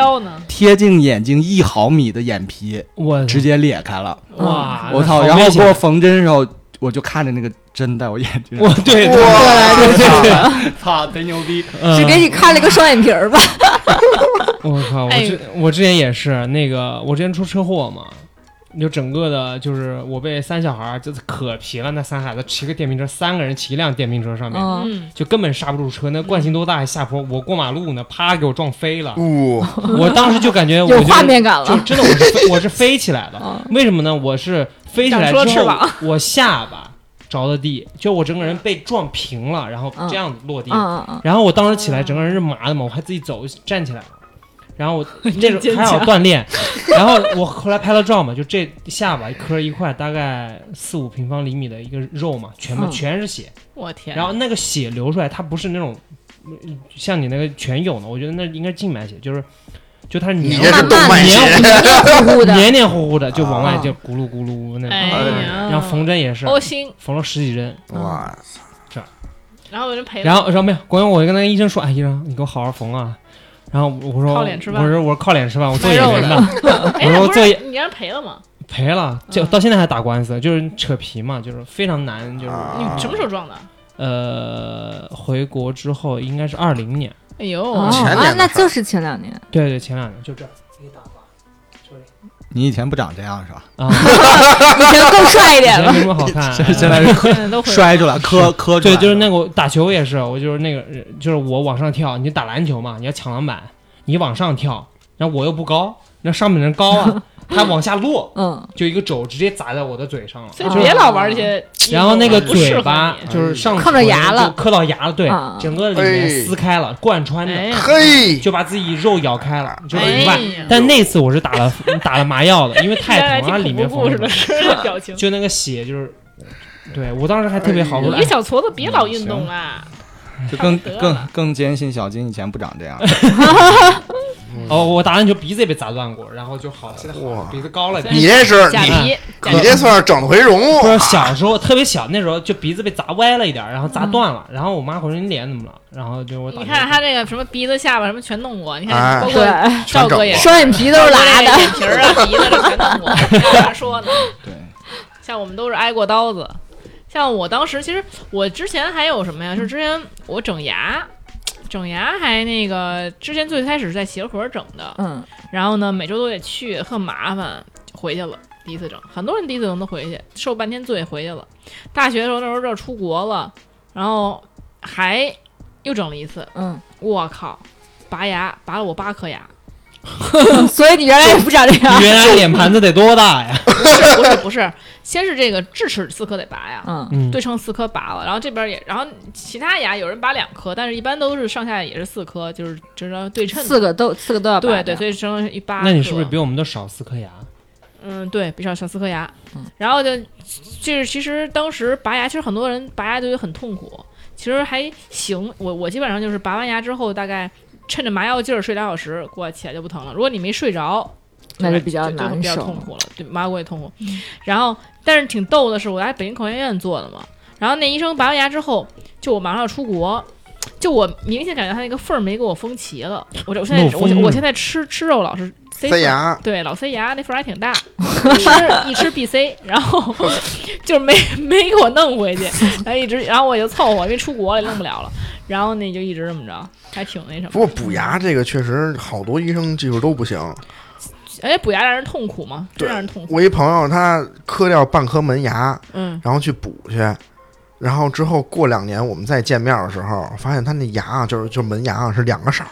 贴近眼睛一毫米的眼皮我直接裂开了，哇，我操！然后给我缝针的时候，我就看着那个针在我眼睛上，我对对对对对，操，贼牛逼！嗯只给你看了个双眼皮儿吧？我靠！我哎之我之前也是那个，我之前出车祸嘛，就整个的，就是我被三小孩儿就是可皮了，那三孩子骑个电瓶车，三个人骑一辆电瓶车上面，就根本刹不住车，那惯性多大，下坡我过马路呢，啪给我撞飞了。呜，我当时就感觉我有就画面感了。就真的我是飞 我是飞起来的，嗯为什么呢？我是飞起来了之后，我下巴着的地，就我整个人被撞平了，然后这样子落地。嗯嗯嗯，然后我当时起来，整个人是麻的嘛，我还自己走站起来了。然后我 那坚种还好锻炼，然后我后来拍了照嘛，就这下巴一颗一块，大概四五平方厘米的一个肉嘛，全部嗯。全是血。我天，然后那个血流出来，它不是那种嗯像你那个全有的，我觉得那应该是静脉血，就是就它是黏你这是慢慢的动脉血。黏黏糊糊的，黏黏糊糊的，就往外啊。就咕噜咕噜那种。哎呀，然后缝针也是，缝了十几针，哇，然后我就赔了，然后然后没有，关键我就跟那个医生说，哎，医生你给我好好缝啊。然后我说靠脸吃饭我说我说靠脸吃饭，我做演员的，哎，我说我做演你让人赔了吗？赔了，就嗯到现在还打官司，就是扯皮嘛，就是非常难，就是啊你什么时候撞的？呃，回国之后应该是二零年，哎呦，哦前年啊，那就是前两年。对对，前两年就这你以前不长这样是吧？啊，以前更帅一以点了。前没什么好看，现在是现在都会摔出来，磕磕出对，来。就是那个我打球也是，我就是那个，就是我往上跳，你打篮球嘛，你要抢篮板，你往上跳，然后我又不高，那上面的人高啊，他往下落，嗯，就一个肘直接砸在我的嘴上了。所以别老玩这些，然后那个嘴巴就是上磕着牙了就磕到牙了，对啊，整个里面哎撕开了，贯穿的，嘿，就把自己肉咬开了，就是哎里外。但那次我是打了 打了麻药的，因为太疼了，里听面缝的恐怖故事的表情。就那个血就是，对我当时还特别好，一个小矬子，别老运动啦。就更更更坚信小金以前不长这样。哦，我打篮球鼻子也被砸断过，然后就好了，现在好了哇鼻子高了点。你这是你你这算是整回容不是小时候特别小，那时候就鼻子被砸歪了一点，然后砸断了，然后我妈回说你脸怎么了？然后就我你看他这个什么鼻子、下巴什么全弄过，你看哎包括对，赵哥也双眼皮都是拉的。眼皮儿啊、鼻子这全弄过。要啥说呢？对，像我们都是挨过刀子。像我当时，其实我之前还有什么呀？就是之前我整牙，整牙还那个之前最开始是在协和整的，嗯，然后呢每周都得去，很麻烦，就回去了。第一次整，很多人第一次整都回去，受半天罪回去了。大学的时候那时候这出国了，然后还又整了一次，嗯，我靠，拔牙拔了我八颗牙，所以你原来也不长这样你。原来脸盘子得多大呀？不是不是不是，先是这个智齿四颗得拔呀，嗯，嗯，对称四颗拔了，然后这边也，然后其他牙有人拔两颗，但是一般都是上下也是四颗，就是知道对称的。四个都四个都要拔对对，所以生一拔。那你是不是比我们都少四颗牙？嗯，对比少少四颗牙嗯，然后就就是其实当时拔牙，其实很多人拔牙都觉得很痛苦，其实还行。我我基本上就是拔完牙之后，大概趁着麻药劲儿睡俩小时，过起来就不疼了。如果你没睡着，那就比较难受比较痛苦了，对，麻药过也痛苦。然后，但是挺逗的是，我在北京口腔医院做的嘛，然后那医生拔完牙之后，就我马上要出国。就我明显感觉他那个缝儿没给我封齐了，我这我现在我我现在吃吃肉老是塞牙，对，老塞牙那缝儿还挺大，一吃一吃必塞，然后 就是没没给我弄回去，然后一直，然后我就凑合，因为出国了也弄不了了，然后那就一直这么着，还挺那什么。不过补牙这个确实好多医生技术都不行。而且补牙让人痛苦吗？真对让人痛苦。我一朋友他磕掉半颗门牙，嗯，然后去补去，然后之后过两年我们再见面的时候，发现他那牙啊，就是就门牙啊是两个色儿，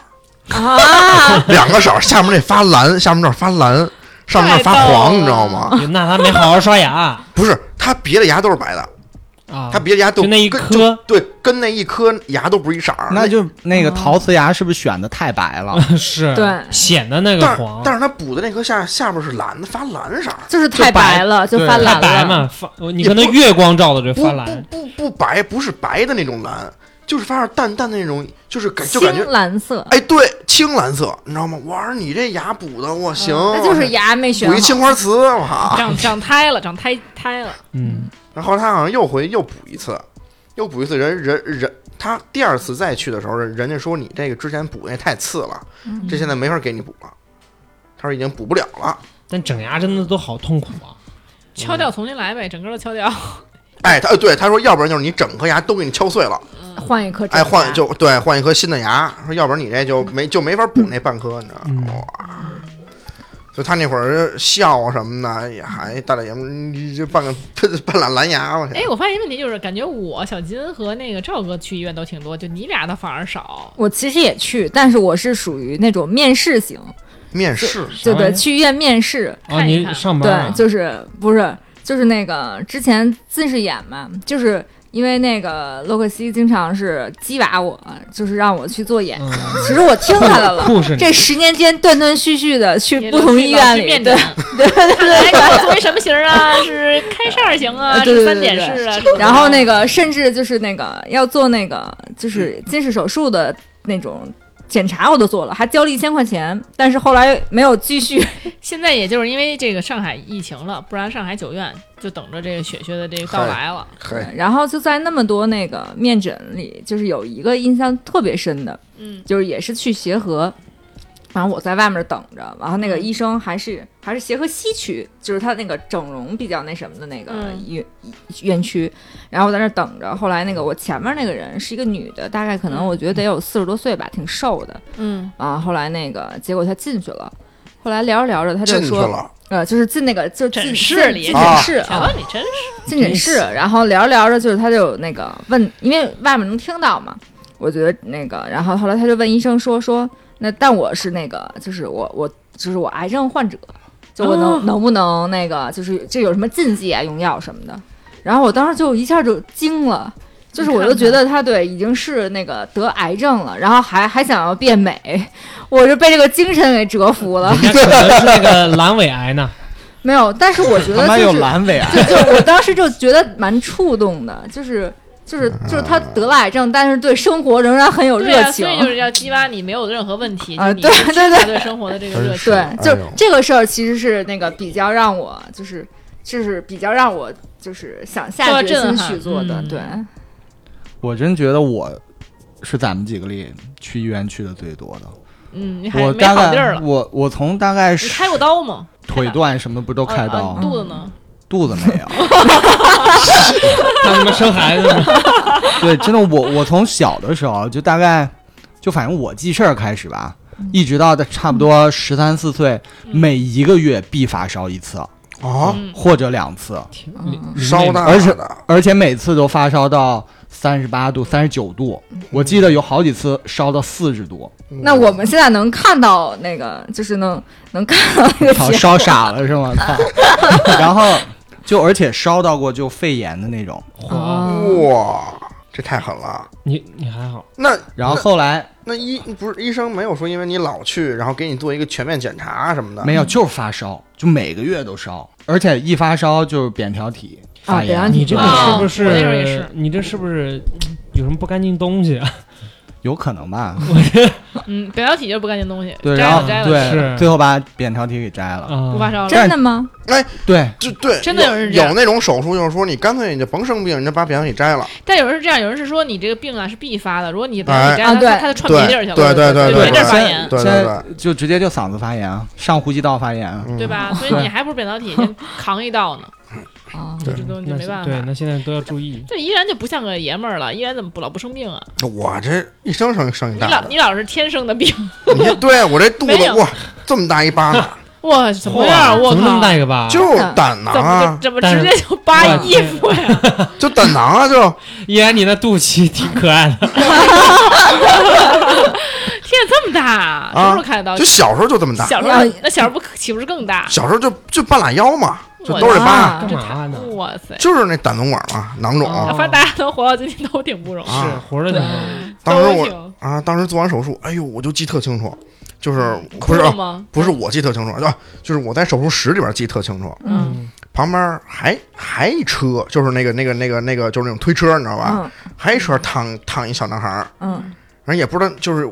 啊，两个色儿，下面那发蓝，下面这儿发蓝，上面这儿发黄，你知道吗？那他没好好刷牙 不是，他别的牙都是白的，啊？他别的牙都就那一颗对，跟那一颗牙都不是一色儿。那就那个陶瓷牙是不是选的太白了？是，对显得那个但是黄，但是他补的那颗下下边是蓝的，发蓝色儿，就是太白了，就发蓝了。白嘛，发你可能月光照的这发蓝，不不不白，不是白的那种蓝，就是发点淡淡的那种，就是感就感觉青蓝色，哎，对，青蓝色，你知道吗？我说你这牙补的，我行，那就是牙没选好。补一青花瓷，我靠！长长 胎了，长胎胎了。嗯，然后他好像又回又补一次，又补一次，人人人，他第二次再去的时候，人人家说你这个之前补那太次了，这现在没法给你补了。他说已经补不了了。但整牙真的都好痛苦啊。敲掉重新来呗，整个都敲掉。哎，他呃对他说，要不然就是你整颗牙都给你敲碎了，换一颗整哎，换就对换一颗新的牙。说要不然你这就没就没法补那半颗，你知道吗？嗯哇！就他那会儿笑啊什么的，哎呀，还大老爷们儿，你这半个 半拉蓝牙，我天！哎，我发现一个问题就是，感觉我小金和那个赵哥去医院都挺多，就你俩的反而少。我其实也去，但是我是属于那种面试型，面试对对，去医院面试，哦，你看一看对上班啊，就是不是就是那个之前近视眼嘛，就是因为那个洛克西经常是激娃我，就是让我去做眼，嗯，其实我听他的了。这十年间断断续续的去不同医院里，对面对，对对看来给我作为什么型儿啊？是开扇儿型啊？呃对对是三对对点式啊？然后着那个甚至就是那个要做那个就是近视手术的那种检查我都做了，还交了一千块钱，但是后来没有继续。现在也就是因为这个上海疫情了，不然上海九院就等着这个雪雪的这个到来了。然后就在那么多那个面诊里，就是有一个印象特别深的，嗯，就是也是去协和。反正我在外面等着，然后那个医生还是还是协和西区，就是他那个整容比较那什么的那个嗯院院区，然后我在那儿等着。后来那个我前面那个人是一个女的，大概可能我觉得得有四十多岁吧，挺瘦的嗯啊。后来那个结果她进去了，后来聊着聊着，她就说，呃，就是进那个就诊室里诊室啊你真是，进诊室，然后聊着聊着，就是他就那个问，因为外面能听到嘛，我觉得那个，然后后来他就问医生说说，那但我是那个，就是我我就是我癌症患者，就我能、哦能不能那个，就是这有什么禁忌啊，用药什么的，然后我当时就一下就惊了。就是我就觉得他对已经是那个得癌症了，然后还还想要变美，我就被这个精神给折服了。是那个阑尾癌呢。没有，但是我觉得他妈有就是阑尾癌，就就我当时就觉得蛮触动的，就是就是就是他得了癌症，但是对生活仍然很有对啊，热情所。以就是要激发你没有任何问题，啊对对对对生活的这个热情。对，就哎呦这个事儿其实是那个比较让我就是就是比较让我就是想下决心去做的，嗯对。我真觉得我是咱们几个里去医院去的最多的。嗯，你还没我大概好地儿了。我我从大概是开过刀吗？腿断什么不都开啊刀啊，肚子呢？肚子没有。让你们生孩子呢？对，真的，我我从小的时候就大概，就反正我记事儿开始吧，一直到差不多十三四岁，每一个月必发烧一次啊，嗯或者两次，烧大而且的，而且每次都发烧到三十八度、三十九度，我记得有好几次烧到四十度，那我们现在能看到那个，就是能能看到那个操，结果烧傻了是吗？操！然后就而且烧到过就肺炎的那种，哦哇，这太狠了。你你还好，那然后后来那医不是医生没有说因为你老去，然后给你做一个全面检查什么的，没有就是发烧，就每个月都烧，而且一发烧就是扁桃体发炎。啊扁桃体你这个啊是不我那时候也是是？你这是不是有什么不干净东西啊？有可能吧？嗯，扁桃体就是不干净东西，对，然后摘了摘了，对，是最后把扁桃体给摘了。啊，不发烧了。真的吗？对，就对，真的有人这样有那种手术，就是说你干脆你就甭生病，你就把扁桃体摘了。但有人是这样，有人是说你这个病啊是必发的，如果你扁桃哎摘了，啊对它它就窜别地儿去了，对对对就别地儿发炎，对现在对对就直接就嗓子发炎啊，上呼吸道发炎对吧？所以你还不如扁桃体先扛一道呢，啊，这都就那没办法对，那现在都要注意。这依然就不像个爷们儿了，依然怎么不老不生病啊？我这一生生生一你大你，老你老是天生的病，你对我这肚子哇这么大一疤呢，哇，怎么样？我怎么那么，大一个疤？就是胆囊啊，怎么直接就扒衣服呀？就胆囊啊，就 依然你那肚脐挺可爱的，天这么大，什么时候开的刀就？小时候就这么大，小时候那小时候不岂不是更大？小时候就就半拉腰嘛，就我都是疤，啊干嘛呢？哇塞！就是那胆总管嘛，囊肿。啊反正大家能活到今天都挺不容易，啊是活着挺好当时我啊，当时做完手术，哎呦，我就记特清楚，就是不是啊？不是我记特清楚，啊，就是我在手术室里边记特清楚，嗯，嗯，旁边还还一车，就是那个那个那个那个就是那种推车，你知道吧？嗯还一车躺躺一小男孩儿，嗯反正也不知道，就是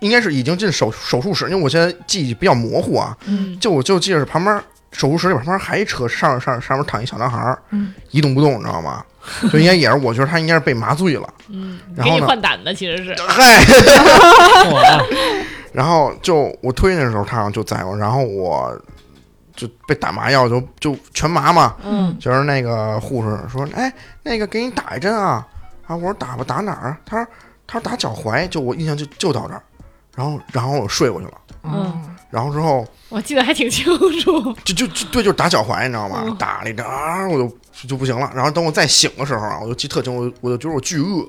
应该是已经进手手术室，因为我现在记忆比较模糊啊，嗯，就我就记得是旁边手术室里边旁边还一车，上上上面躺一小男孩儿，嗯一动不动，你知道吗？就应该也是，我觉得他应该是被麻醉了，嗯，给你然后呢换胆的其实是，嗨，哇，然后就我推那时候他好像就在我，然后我就被打麻药就就全麻嘛，嗯，就是那个护士说，哎，那个给你打一针啊，啊，我说打吧，打哪儿啊？他说他说打脚踝，就我印象就就到这儿，然后然后我睡过去了，嗯然后之后我记得还挺清楚，就就就对，就是打脚踝，你知道吗？嗯打了一针啊，我就就不行了。然后等我再醒的时候啊，我就记特清，我我就觉得我巨饿，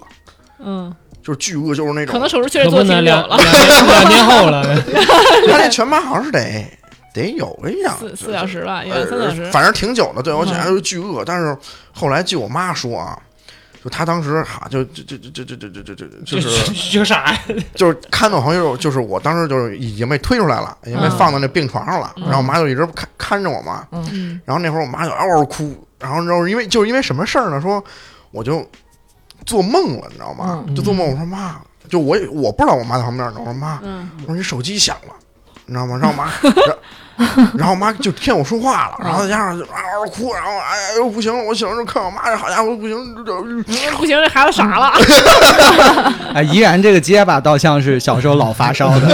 嗯，就是巨饿，就是那种可能手术确实做挺久了，两两年后了，他那全麻好像是得得有个样，四四小时吧，有呃三小时，反正挺久的。对我嗯起来就巨饿，但是后来据我妈说啊。就他当时哈，就就就就就就就就就就是这个啥呀？就是看到好像就是就是我当时就是已经被推出来了，已经被嗯放到那病床上了，嗯然后我妈就一直看看着我嘛，嗯然后那会儿我妈就嗷嗷哭，然后然后因为就是因为什么事儿呢？说我就做梦了，你知道吗？嗯就做梦，我说妈，就我也我不知道我妈在旁边呢，我说妈，嗯，我说你手机响了，你知道吗？然后我妈，然 然后我妈就听我说话了，然后再加上就嗷嗷哭，然后哎呦不行了，我小时候看我妈这，好家伙不行，不行，这孩子傻了，哎，怡然这个结巴倒像是小时候老发烧的，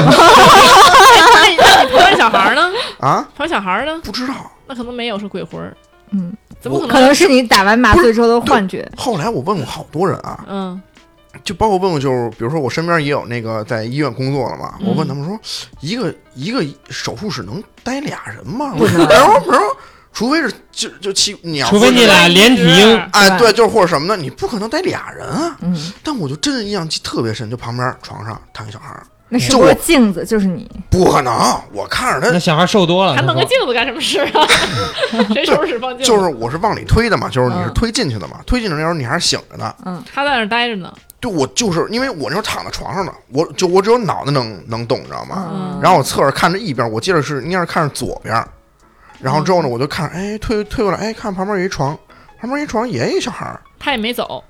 那旁边小孩儿呢？啊，旁边小孩儿呢？不知道。那可能没有是鬼魂儿，嗯，怎么可能？可能是你打完麻醉之后的幻觉。后来我问过好多人啊，嗯，就包括问我，就是比如说我身边也有那个在医院工作的嘛，嗯我问他们说，一个一个手术室能待俩人吗？不能然后然后除非是就就七你要除非你俩连体婴，哎，对对，就是或者什么的，你不可能待俩人啊。嗯，但我就真的印象特别深，就旁边床上躺一小孩儿，那是镜子就是你？不可能，我看着他那小孩瘦多了，还他弄个镜子干什么事啊？谁手术室放镜子？就是我是往里推的嘛，就是你是嗯推进去的嘛，推进去的时候你还是醒着呢。嗯，他在那儿待着呢。就我就是因为我那时候躺在床上呢，我就我只有脑袋能能动，你知道吗？嗯，然后我侧着看着一边，我记得是应该是看着左边，然后之后呢，我就看，哎，推推过来，哎，看旁边有一床，旁边一床也一小孩儿，他也没走，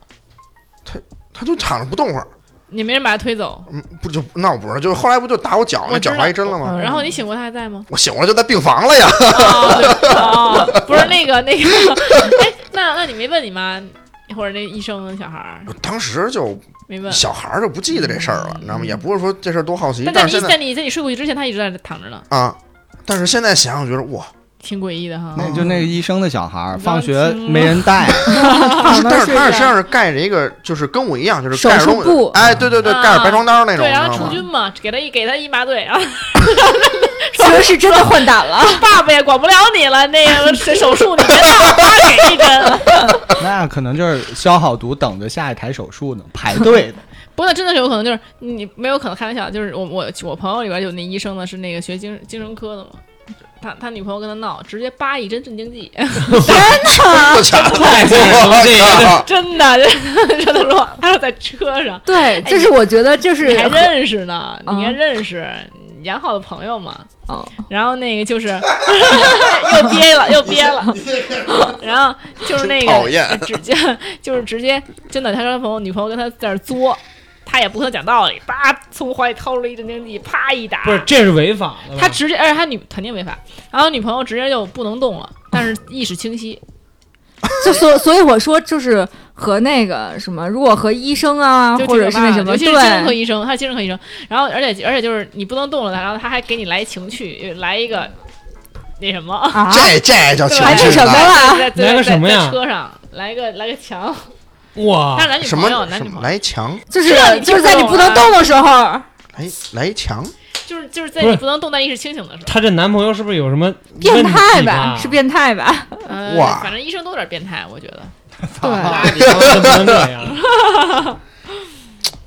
他他就躺着不动会儿，也没人把他推走。嗯，不就那我不是，就是后来不就打我脚那脚我知道踝一针了吗？嗯然后你醒过他还在吗？我醒过来就在病房了呀。哦，对哦，不是那个那个，哎，那那你没问你妈或者那医生小孩儿我当时就没问？小孩儿就不记得这事儿了，你知道吗？也不是说这事儿多好奇，但在你在在你在你睡过去之前，他一直在这躺着呢，啊，但是现在想想觉得哇，挺诡异的哈。那就那个医生的小孩儿，放学没人带，但是但是他是身上是盖着一个，就是跟我一样，就是手盖着东西术布，哎，对对对，啊盖着白床单那种，对，然后除菌嘛，给他一给他一麻醉，然后其实是真的换胆了。爸爸也管不了你了，那个这手术你别打，爸给一针。那可能就是消好毒，等着下一台手术呢，排队的。不过那真的是有可能，就是你没有可能开玩笑，就是我我我朋友里边有那医生呢，是那个学精精神科的嘛。他他女朋友跟他闹，直接扒一针镇静剂，这家伙太这个真的，真的说，他说在车上，对，就是我觉得就是你还认识呢，嗯。你还认识杨好的朋友嘛？哦，然后那个就是 又憋了又憋了，然后就是那个直接就是直接真的，他跟他朋友女朋友跟他在那作，他也不跟他讲道理，叭从怀里掏出了一镇静剂，啪一打，不是，这是违法的。他直接，而且他女肯定违法，然后女朋友直接就不能动了，但是意识清晰，就所所以我说就是和那个什么，如果和医生啊，就或者是那什么，尤其是精神科，医生，他是精神科医生，然后而且而且就是你不能动了他，然后他还给你来情趣，来一个那什么。啊，这这叫情对绪什么呢了来个什么呀？在车上来个来个墙，哇。什朋友，么什么朋友，来墙就是这你听就是在你不能动的时候，来来墙，就是就是在不是。你不能动但意识清醒的时候，她这男朋友是不是有什么变态吧？是变态吧？呃，哇反正医生都有点变态，我觉得。对，你他妈不能这样。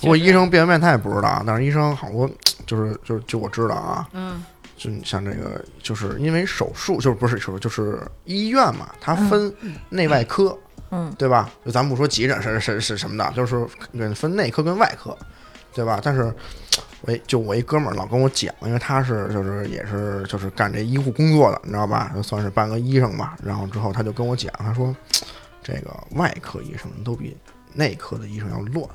不过医生变不变态不知道啊，但是医生好多 就是就是就我知道啊，嗯。就你像这个，就是因为手术，就是不是手术，就是医院嘛，它分内外科，嗯，对吧？就咱不说急诊是是是什么的，就是分内科跟外科，对吧？但是我一就我一哥们儿老跟我讲，因为他是就是也是就是干这医护工作的，你知道吧？就算是半个医生吧。然后之后他就跟我讲，他说这个外科医生都比内科的医生要乱，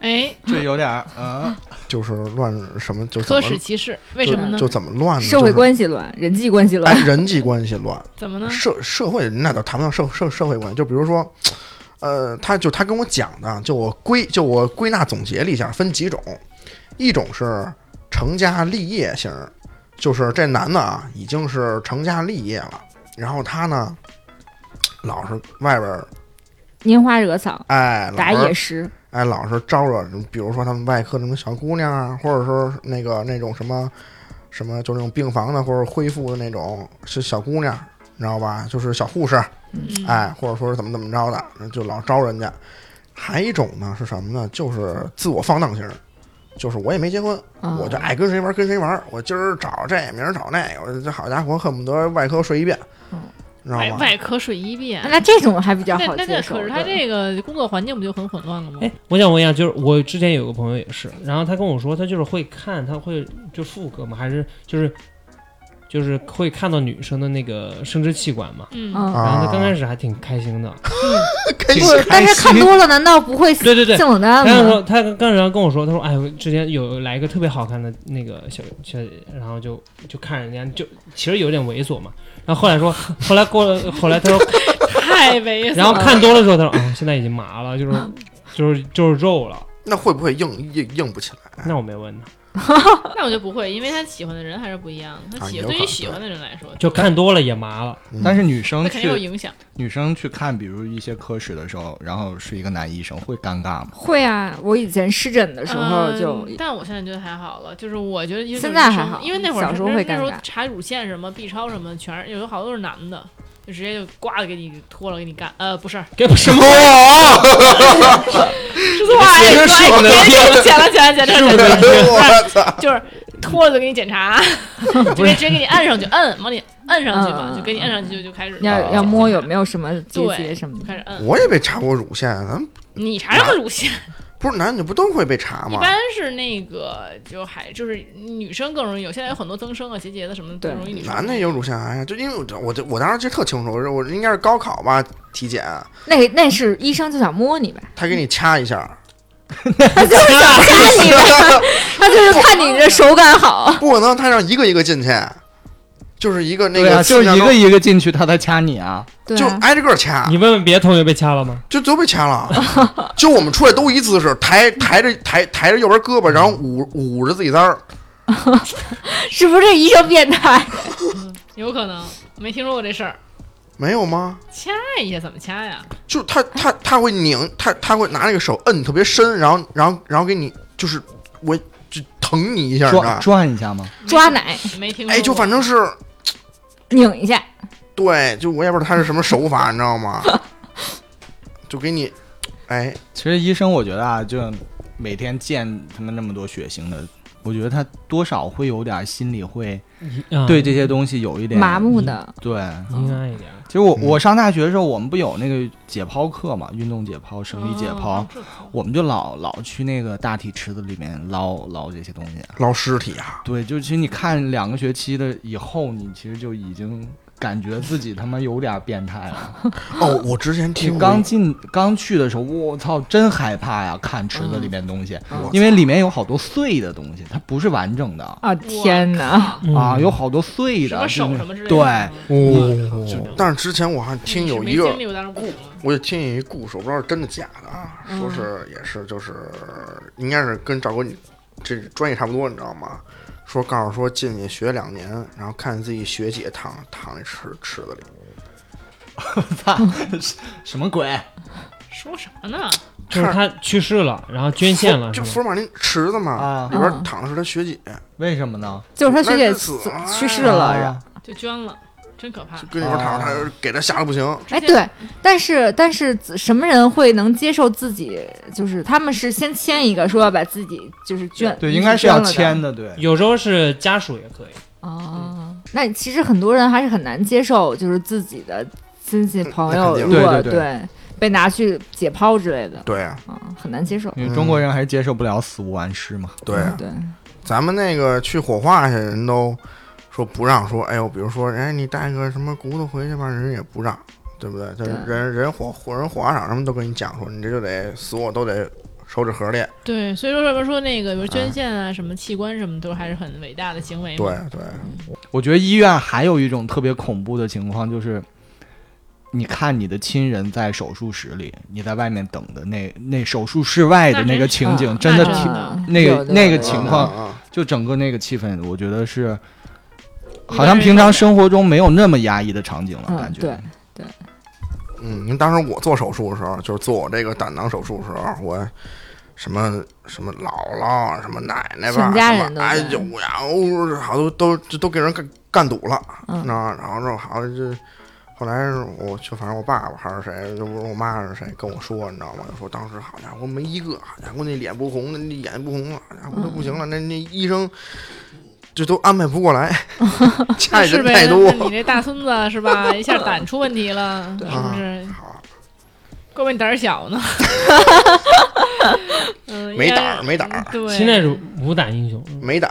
哎，这有点儿，嗯，就是乱什么就怎科么室歧视，为什么呢就？就怎么乱呢？社会关系乱，人际关系哎乱，人际关系乱。怎么呢？社社会那倒谈不上社社社会关系，就比如说，呃，他就他跟我讲的，就我归就我归纳总结了一下，分几种，一种是成家立业型，就是这男的啊已经是成家立业了，然后他呢老是外边儿拈花惹草，哎打是野食，哎老是招惹，比如说他们外科那种小姑娘啊，或者说那个那种什么什么就那种病房的或者恢复的那种是小姑娘，你知道吧？就是小护士。嗯哎，或者说是怎么怎么着的，就老招人家。还一种呢是什么呢？就是自我放荡型，就是我也没结婚，啊我就爱跟谁玩跟谁玩，我今儿找这，明儿找那个，我这好家伙，恨不得外科睡一遍，知道吗？外科水一变，那这种还比较那那那好接受。可是他这个工作环境不就很混乱了吗？哎，我想问一下，就是我之前有个朋友也是，然后他跟我说，他就是会看，他会就妇科嘛，还是就是就是会看到女生的那个生殖器官嘛。嗯，嗯，然后他啊，刚开始还挺开心的，开不是，但是看多了，难道不会对对对。性冷淡他说，吗？他刚刚然后跟我说，他说，哎，我之前有来一个特别好看的那个小小姐姐，然后就就看人家，就其实有点猥琐嘛。然后后来说，后来过了，后来他说，太猥琐。然后看多了之后，他说，啊，现在已经麻了，就是就是就是肉了。那会不会硬硬硬不起来？那我没问他，那我觉得不会，因为他喜欢的人还是不一样的。他喜啊有可能对于喜欢的人来说，就看多了也麻了。嗯但是女生那肯定有影响。女生去看，比如一些科室的时候，然后是一个男医生，会尴尬吗？会啊，我以前湿疹的时候就嗯但我现在觉得还好了，就是我觉得因为现在还好因为那会儿小时候会那时候查乳腺什么 B 超什么，全是有好多都是男的，就直接就挂了给你脱了给你干。呃，不是，给什么？说错话，哎，是我的对剪了剪了剪了剪了，我操！就是脱了就给你检查，就给直接给你按上去，摁往里摁上去嘛，嗯就给你摁上去就就开始要要摸有没有什么结节对什么的。就开始摁。我也被查过乳腺，咱们你查什么乳腺？不是男女不都会被查吗？一般是那个就还就是女生更容易有，现在有很多增生啊、结节的什么的更容易女生。男的也有乳腺癌呀，就因为我我就我当时记得特清楚，我我应该是高考吧，体检，那那是医生就想摸你呗，他给你掐一下，他就是想看你，他就是看你这手感好。不可能他让一个一个进去，就是一个那对啊，个就是一个个一个进去，他才掐你啊。就挨着个掐，你问问别的同学被掐了吗？就都被掐了。就我们出来都一姿势，抬抬着抬抬着右边胳膊，然后捂捂着自己簪儿。是不是这医生变态？有可能没听说过这事儿，没有吗？掐一下怎么掐呀？就他他他会拧，他他会拿那个手摁特别深，然后然后然后给你就是我就疼你一下，你知道转吗？转一下吗？抓奶没听说过。哎，就反正是拧一下，对，就我也不知道他是什么手法，你知道吗？就给你，哎，其实医生，我觉得啊，就每天见他们那么多血型的，我觉得他多少会有点心里会啊对这些东西有一点麻木的。对，应该一点。其实我嗯我上大学的时候，我们不有那个解剖课嘛，运动解剖、生理解剖，我们就老老去那个大体池子里面捞捞这些东西。捞尸体啊，对，就其实你看两个学期的以后，你其实就已经感觉自己他妈有点变态了。哦，我之前听刚进刚去的时候，我操，真害怕呀！看池子里面东西，我因为里面有好多碎的东西，它不是完整的啊天哪！嗯啊，有好多碎的什么手什么之类的。对，哦，但是之前我还听有一个。我就听有一故事，我不知道是真的假的啊，说是也是就是应该是跟赵哥你这专业差不多，你知道吗？说告诉说进去学两年，然后看自己学姐躺躺那池池子里，操 什么鬼？说什么呢？就是他去世了，然后捐献了，就福？尔马林池子嘛，啊里边嗯躺的是他学姐，为什么呢？就是他学姐死了去世了，然后就捐了，真可怕。就跟里边躺着，他给他吓得不行。哎，对，但是但是什么人会能接受自己？就是他们是先签一个说要把自己就是捐，对，应该是要签的，对。有时候是家属也可以。哦。那其实很多人还是很难接受，就是自己的亲戚朋友如果对对对被拿去解剖之类的，对啊，啊，很难接受。因为中国人还是接受不了死无完尸嘛。对啊，对，咱们那个去火化去，人都说不让说，哎呦，比如说，哎，你带个什么骨头回去吧，人也不让，对不对？就是人人火火人火葬场什么都跟你讲说，你这就得死我都得收这盒里。对，所以说什么说那个，比如捐献啊，什么器官什么，都还是很伟大的行为。对对，我觉得医院还有一种特别恐怖的情况，就是你看你的亲人在手术室里，你在外面等的那那手术室外的那个情景，啊真的挺那个那个情况啊啊就整个那个气氛，我觉得是好像平常生活中没有那么压抑的场景了，嗯感觉。对嗯，因为当时我做手术的时候，就是做我这个胆囊手术的时候，我什么什么姥姥、什么奶奶吧，全家人什么哎呦呀，哦，好多都都都给人干干堵了，嗯那然后这好像这。后来我就反正我爸爸还是谁，就不是我妈是谁跟我说，你知道吗？就说当时好家伙没一个，好家伙那脸不红，那眼不红了，好家伙都不行了，那那医生这都安排不过来，家里？人太多。你这大孙子是吧？一下胆出问题了，是啊不是？好，怪不得你胆儿小呢。嗯，没胆儿没胆儿对，现在是无胆英雄，没胆，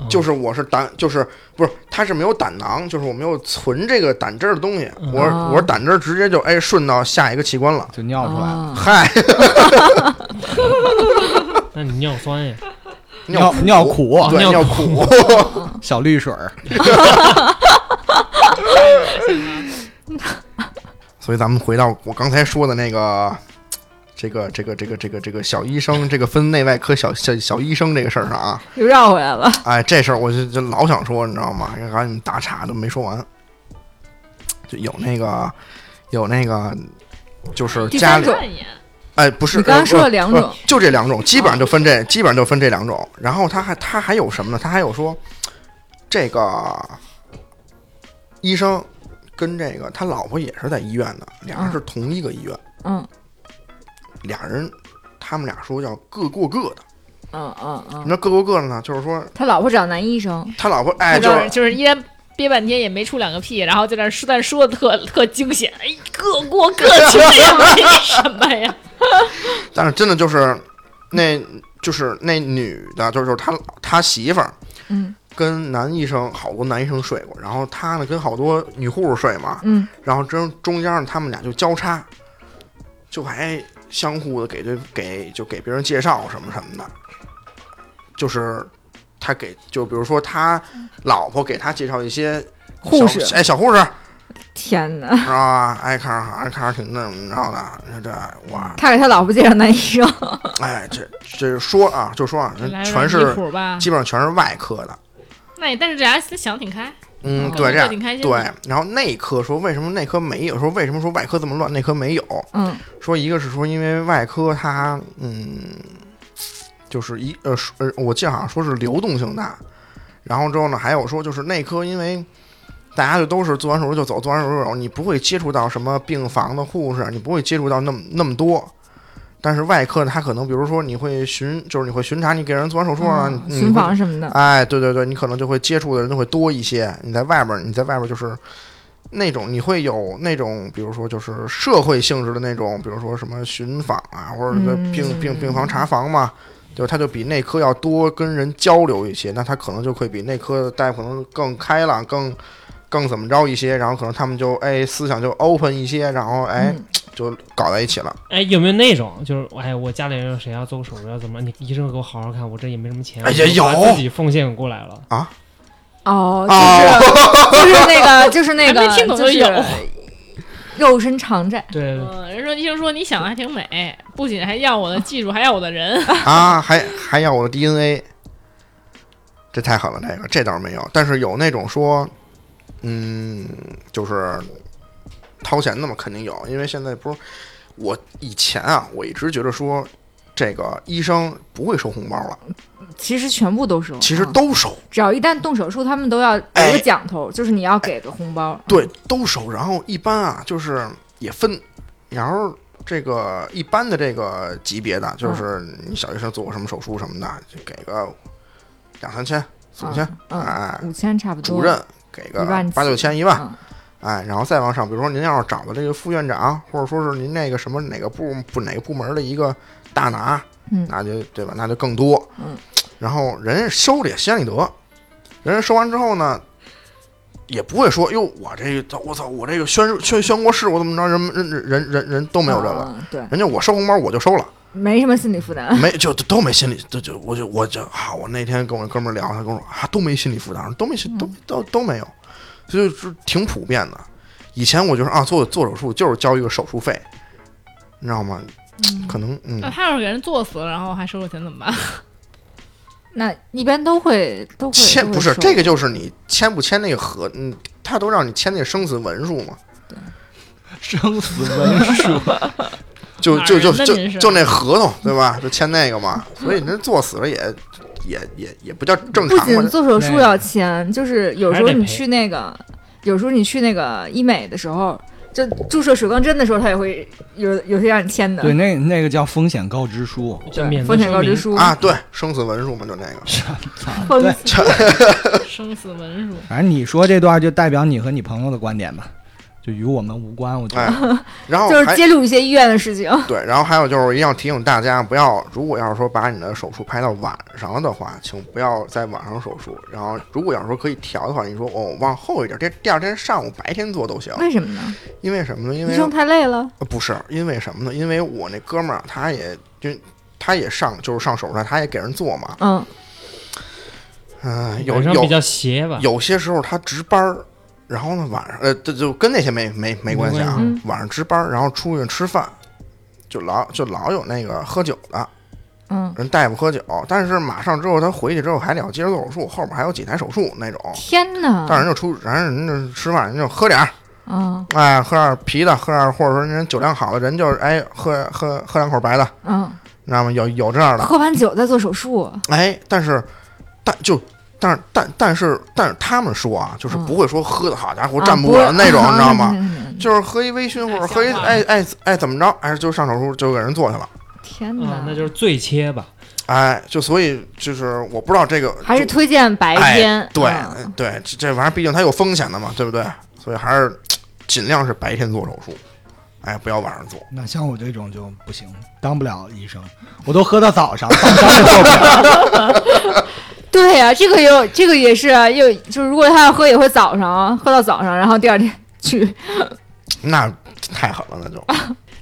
嗯就是我是胆，就是不是，他是没有胆囊，就是我没有存这个胆汁儿的东西，嗯我我胆汁儿直接就哎顺到下一个器官了。就尿出来了。啊嗨，那你尿酸呀？尿尿苦对尿尿苦，小绿水儿，所以咱们回到我刚才说的那个这个这个这个这个这个小医生，这个分内外科小小小医生这个事儿上啊，又绕回来了。哎，这事儿我就就老想说，你知道吗？刚才你们打岔都没说完，就有那个有那个，就是家里哎，不是，你刚刚呃说了两种就这两种，基本上就分这，基本上就分这两种。然后他还他还有什么呢？他还有说，这个医生跟这个他老婆也是在医院的，俩人是同一个医院，嗯俩人他们俩说要各过各的。嗯嗯嗯，什么叫各过各的呢？就是说他老婆找男医生，他老婆哎，就是就是就是一人憋半天也没出两个屁，然后在那说，但说的特特惊险，哎，各过各去，那什么呀？但是真的就是，那就是那女的，就是他他媳妇儿嗯。跟男医生好多男医生睡过，然后他呢跟好多女护士睡嘛，嗯。然后中中间他们俩就交叉，就还相互的给对给就给别人介绍什么什么的，就是他给就比如说他老婆给他介绍一些护士小哎小护士天哪，是吧？爱看着爱看着挺那么着的，你说这哇，他给他老婆介绍男医生，哎这这说啊就说啊，全是？基本上全是外科的，那也但是这俩想得挺开，嗯，对，这样挺开心对。然后内科说为什么内科没有？说为什么说外科这么乱，内科没有？嗯说一个是说因为外科它嗯，就是一呃是呃，我记得好像说是流动性大，然后之后呢还有说就是内科因为。大家就都是做完手术就走，做完手术就走，你不会接触到什么病房的护士，你不会接触到那么那么多。但是外科呢，他可能比如说你会巡，就是你会巡查，你给人做完手术啊，巡会房什么的，哎，对对对，你可能就会接触的人就会多一些。你在外边儿，你在外边儿就是那种你会有那种，比如说就是社会性质的那种，比如说什么巡访啊，或者病、嗯病病房查房嘛，对吧？他就比内科要多跟人交流一些，那他可能就会比内科的大夫可能更开朗，更更怎么着一些，然后可能他们就哎思想就 open 一些，然后哎、嗯。就搞在一起了。哎，有没有那种就是哎，我家里人谁要做手术要怎么，你医生给我好好看，我这也没什么钱，哎呀我把有。自己奉献过来了。啊，哦就是就是那个 就是那个没听懂就就是有。肉身偿债，对，嗯，人说医生说你想的还挺美，不仅还要我的技术，还要我的人。啊，还还要我的 DNA，这太狠了，这个这倒是没有，但是有那种说，嗯，就是掏钱的嘛，肯定有，因为现在不是我以前啊，我一直觉得说这个医生不会收红包了，其实全部都收，其实嗯。都收，只要一旦动手术，他们都要有哎。个讲头，就是你要给个红包，对，都收。然后一般啊，就是也分，然后这个一般的这个级别的，就是你小学生做过什么手术什么的，就给个两三千、四五千，嗯哎，五千差不多，主任给个八九千、一万，嗯哎，然后再往上，比如说您要是找的这个副院长，或者说是您那个什么哪个部部哪个部门的一个大拿，嗯那就对吧？那就更多。嗯，然后人家收的也心安理得，人家收完之后呢，也不会说哟，我这个我操，我这个宣宣宣过誓，我怎么着，人人人人人人都没有这个，嗯对，人家我收红包我就收了。没什么心理负担，没就都没心理，就就我就我就啊，我那天跟我哥们儿聊，他跟我说啊，都没心理负担，都没心都都都没有，所以就是挺普遍的。以前我就是啊，做做手术就是交一个手术费，你知道吗？可能嗯那，他要是给人做死了，然后还收了钱怎么办？那一般都会都会签不是这个，就是你签不签那个合，嗯，他都让你签那个生死文书嘛，对 生死文书，就就就就就那合同对吧？就签那个嘛，所以那做死了也也也也不叫正常不仅，做手术要签，就是有时候你去那个，有时候你去那个医美的时候，就注射水光针的时候，他也会有有些让你签的，对，那那个叫风险告知书，叫免责风险告知书啊，对，生死文书嘛，就那个。生死文书，反正你说这段就代表你和你朋友的观点吧，就与我们无关。我觉哎得，然后就是揭露一些医院的事情。对，然后还有就是一定要提醒大家，不要如果要是说把你的手术排到晚上了的话，请不要在晚上手术。然后如果要是说可以调的话，你说哦往后一点，这第二天上午白天做都行。为什么呢？因为什么呢？因为医生太累了。呃不是因为什么呢？因为我那哥们儿他也就他也上就是上手术台，他也给人做嘛。嗯，嗯、有有晚上比较邪吧，有些时候他值班儿，然后呢晚上呃，这就跟那些没没没关系啊。嗯晚上值班儿，然后出去吃饭，就老就老有那个喝酒的嗯，人大夫喝酒，但是马上之后他回去之后还得要接着做手术，后面还有几台手术那种。天哪，但是人就出，然后人就吃饭人就喝点儿，嗯哎，喝点啤的，喝点或者说人酒量好的人就是哎喝喝喝两口白的，嗯，你知道吗？有有这样的，喝完酒再做手术，哎，但是但就。但是但但是但是他们说啊，就是嗯不会说喝的好家伙啊站不稳那种，啊 你知道吗？嗯就是喝一微醺或者喝一哎哎哎怎么着，哎就上手术就给人做去了，天哪，，啊那就是醉切吧。哎就所以就是我不知道这个还是推荐白天哎，对嗯对，这这玩意儿毕竟它有风险的嘛，对不对？所以还是尽量是白天做手术，哎，不要晚上做。那像我这种就不行，当不了医生，我都喝到早上，早上就做不了。对呀、这个有这个也是，又就是如果他要喝，也会早上喝到早上，然后第二天去。那太好了，那就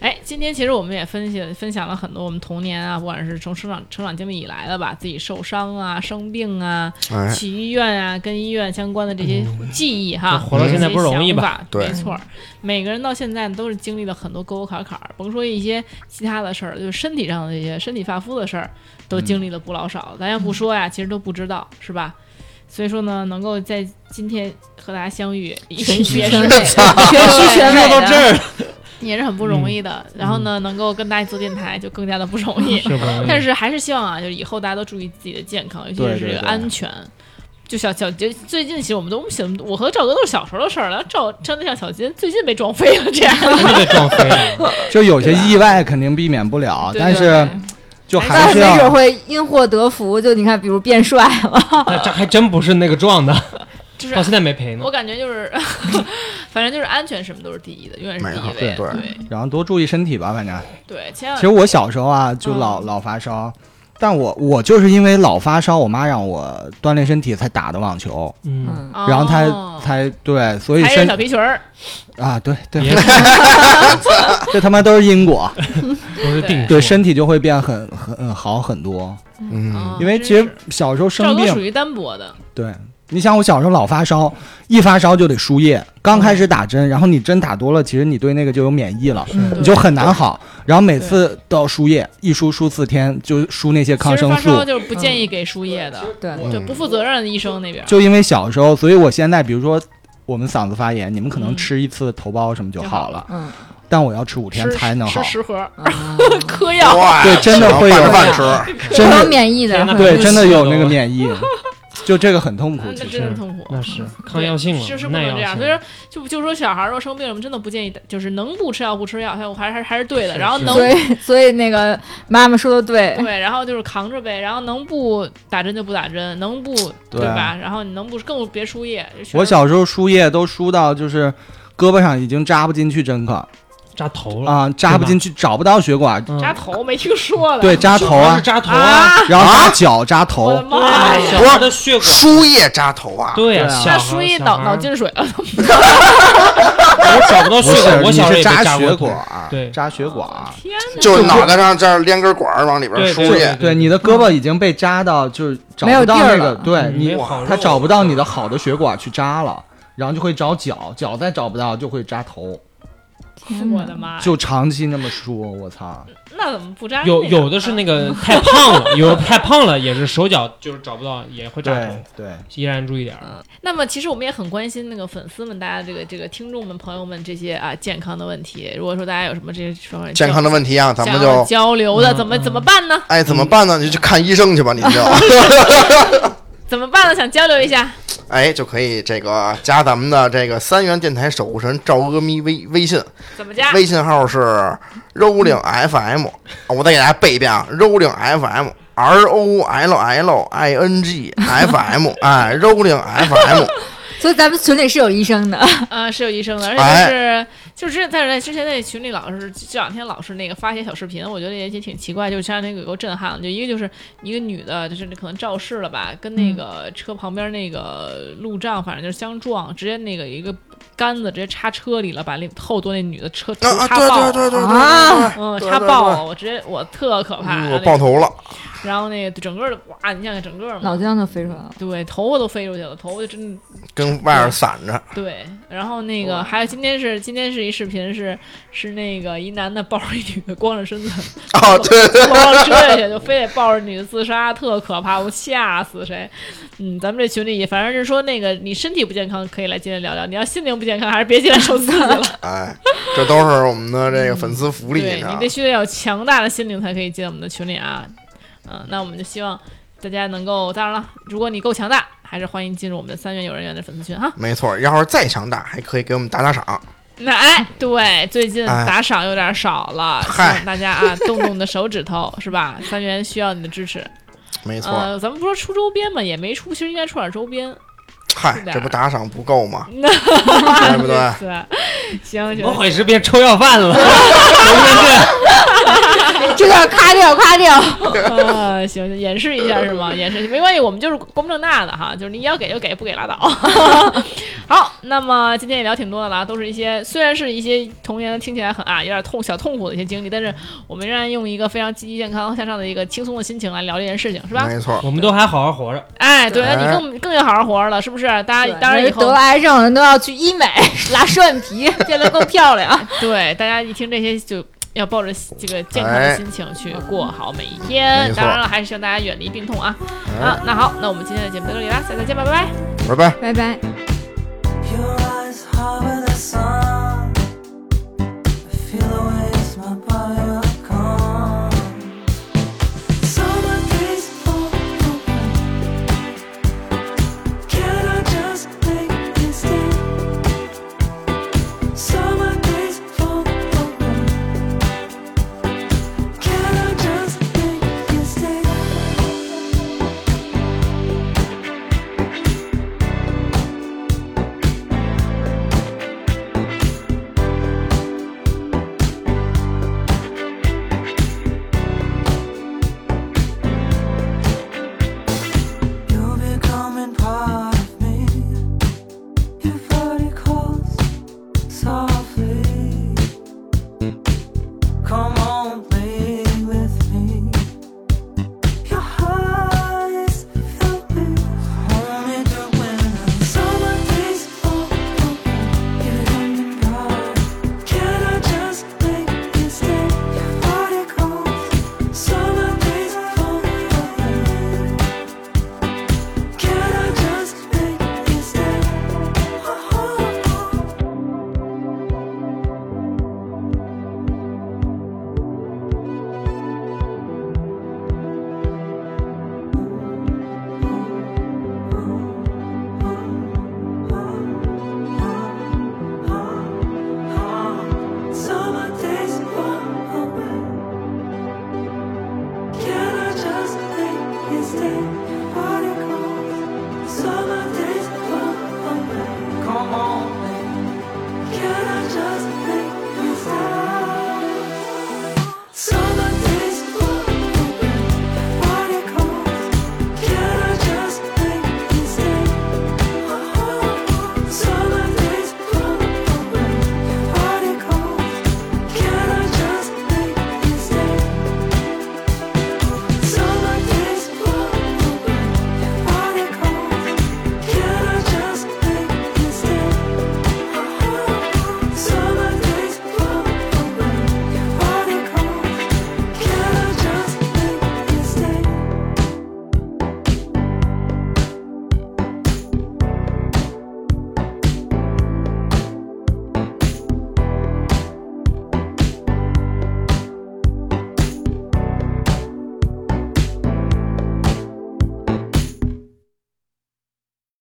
哎，今天其实我们也分析分享了很多我们童年啊，不管是从成长成长经历以来的吧，自己受伤啊、生病啊、哎，去医院啊，跟医院相关的这些记忆哈，嗯活到现在不容易吧对没错，每个人到现在都是经历了很多沟沟坎坎儿，甭说一些其他的事儿，就是身体上的这些身体发肤的事儿，都经历了不老少。咱要不说呀，其实都不知道，是吧？所以说呢，能够在今天和大家相遇，全虚全美，全虚全美到这儿 也是很不容易的。然后呢，能够跟大家做电台，就更加的不容易。但是还是希望啊，就是以后大家都注意自己的健康，尤其是这个对对对安全。就小小杰最近，其实我们都不行，我和赵哥都是小时候的事儿了。赵真的像小金，最近被撞飞了，这样。的被撞飞了。就有些意外肯定避免不了，但是就还是会因祸得福，就你看，比如变帅了，那这还真不是那个撞的，就是到现在没赔呢我。感觉就是，反正就是安全什么都是第一的，永远是第一位。对对然后多注意身体吧，反正。对，其实我小时候啊，就老、嗯老发烧，但我我就是因为老发烧，我妈让我锻炼身体才打的网球，嗯，嗯，然后才、哦才对，所以身小皮裙儿，啊，对对，这他妈都是因果，都是定。对身体就会变很很嗯好很多，嗯，哦因为其实小时候生病，哥属于单薄的，对。你想，我小时候老发烧，一发烧就得输液。刚开始打针，然后你针打多了，其实你对那个就有免疫了，你就很难好。然后每次都要输液，一输输四天，就输那些抗生素发烧。就是不建议给输液的，对，就不负责任的医生那边。就因为小时候，所以我现在比如说我们嗓子发炎，你们可能嗯吃一次头孢什么就就好好了，嗯，但我要吃五天才能好吃。十盒啊 嗑药，对真的会有真会有的免疫的对，真的有那个免疫，就这个很痛苦。嗯那其实真的痛苦。那是抗药性了，是是不能这样。所以说，就就说小孩儿说生病了，我们真的不建议，就是能不吃药不吃药，我还是还是对的。然后能所以所以那个妈妈说的对，对，然后就是扛着呗，然后能不打针就不打针，能不对对吧？然后你能不更别输液。我小时候输液都输到就是胳膊上已经扎不进去针孔扎头了，啊，扎不进去，找不到血管。嗯。扎头没听说了，对，扎头啊。扎头！然后扎脚、扎我的头。妈呀！小孩的血管，输液扎头啊，对呀，啊。那输液脑脑，进水了，我找不到血管，，我你小时候也被是扎血管，对。扎血管。天哪！就脑袋上这儿连根管儿往里边对输液，对，你的胳膊已经被扎到，就是找没有不到地儿了。那个，对嗯你他找不到你的好的血管去扎了，然后就会找脚，脚再找不到就会扎头，我的妈！就长期那么说，我操！那怎么不扎？有有的是那个太胖了，有的太胖了，也是手脚就是找不到，也会扎对，对，依然注意点儿。那么其实我们也很关心那个粉丝们，大家这个这个听众们、朋友们这些啊健康的问题。如果说大家有什么这些方面健康的问题啊，咱们就交流的，嗯怎么嗯怎么办呢？哎怎么办呢？你就去看医生去吧，你就怎么办呢？想交流一下，哎就可以这个加咱们的这个三元电台守护神赵阿咪微微信，怎么加？微信号是 rolling FM，我再给大家背一遍啊，rolling FM。R O L L I N G F M，哎，Rolling F M，所以咱们群里是有医生的，呃，是有医生的，而且哎。就是、就是在在之前在群里老是这两天老是那个发一些小视频，我觉得也也挺奇怪，就是像那个有个震撼，就一个就是一个女的，就是可能肇事了吧，跟那个车旁边那个路障反正就是相撞，直接那个一个杆子直接插车里了，把那后座那女的车头啊啊，插爆了。对对对对对对啊，嗯，插爆了，我直接我特可怕，嗯我爆头了，然后那个整个的哇，你想想整个嘛，脑浆就飞出来了。对，头发都飞出去了，头发就真跟外边散着，对。然后那个还有今天是今天是一视频是是那个一男的抱着一女的，光着身子哦，对对，往上追下去，就非得抱着女的自杀，特可怕，我吓死谁。嗯，咱们这群里反正是说那个你身体不健康可以来进来聊聊，你要心灵不健康还是别进来受刺激了。哎，这都是我们的这个粉丝福利呢对你。必须得有强大的心灵才可以进我们的群里啊。嗯，那我们就希望大家能够，当然了，如果你够强大，还是欢迎进入我们的三元有人员的粉丝群哈。没错，要是再强大，还可以给我们打打赏。那哎，对，最近哎打赏有点少了，希嗨望大家啊动动你的手指头，是吧？三元需要你的支持。没错，呃，咱们不说出周边嘛，也没出，其实应该出点周边，嗨，这不打赏不够吗？对不对？对，行怎么行，回事？变臭要饭了？这段咔掉咔掉。呃，行，行演示一下是吗？演示没关系，我们就是光明正大的哈，就是你要给就给，不给拉倒。好，那么今天也聊挺多的了，都是一些虽然是一些童年听起来很啊有点痛小痛苦的一些经历，但是我们仍然用一个非常积极、健康、向上的一个轻松的心情来聊这件事情，是吧？没错，我们都还好好活着。哎，对，那你哎更更要好好活着了，是不是？大家当然以后得了癌症的人都要去医美 拉双眼皮，变得更漂亮。对大家一听这些就。要抱着这个健康的心情去过好每一天。当然了，还是希望大家远离病痛啊！哎啊，那好，那我们今天的节目到这里啦，下次再见吧，拜拜。拜拜。拜拜。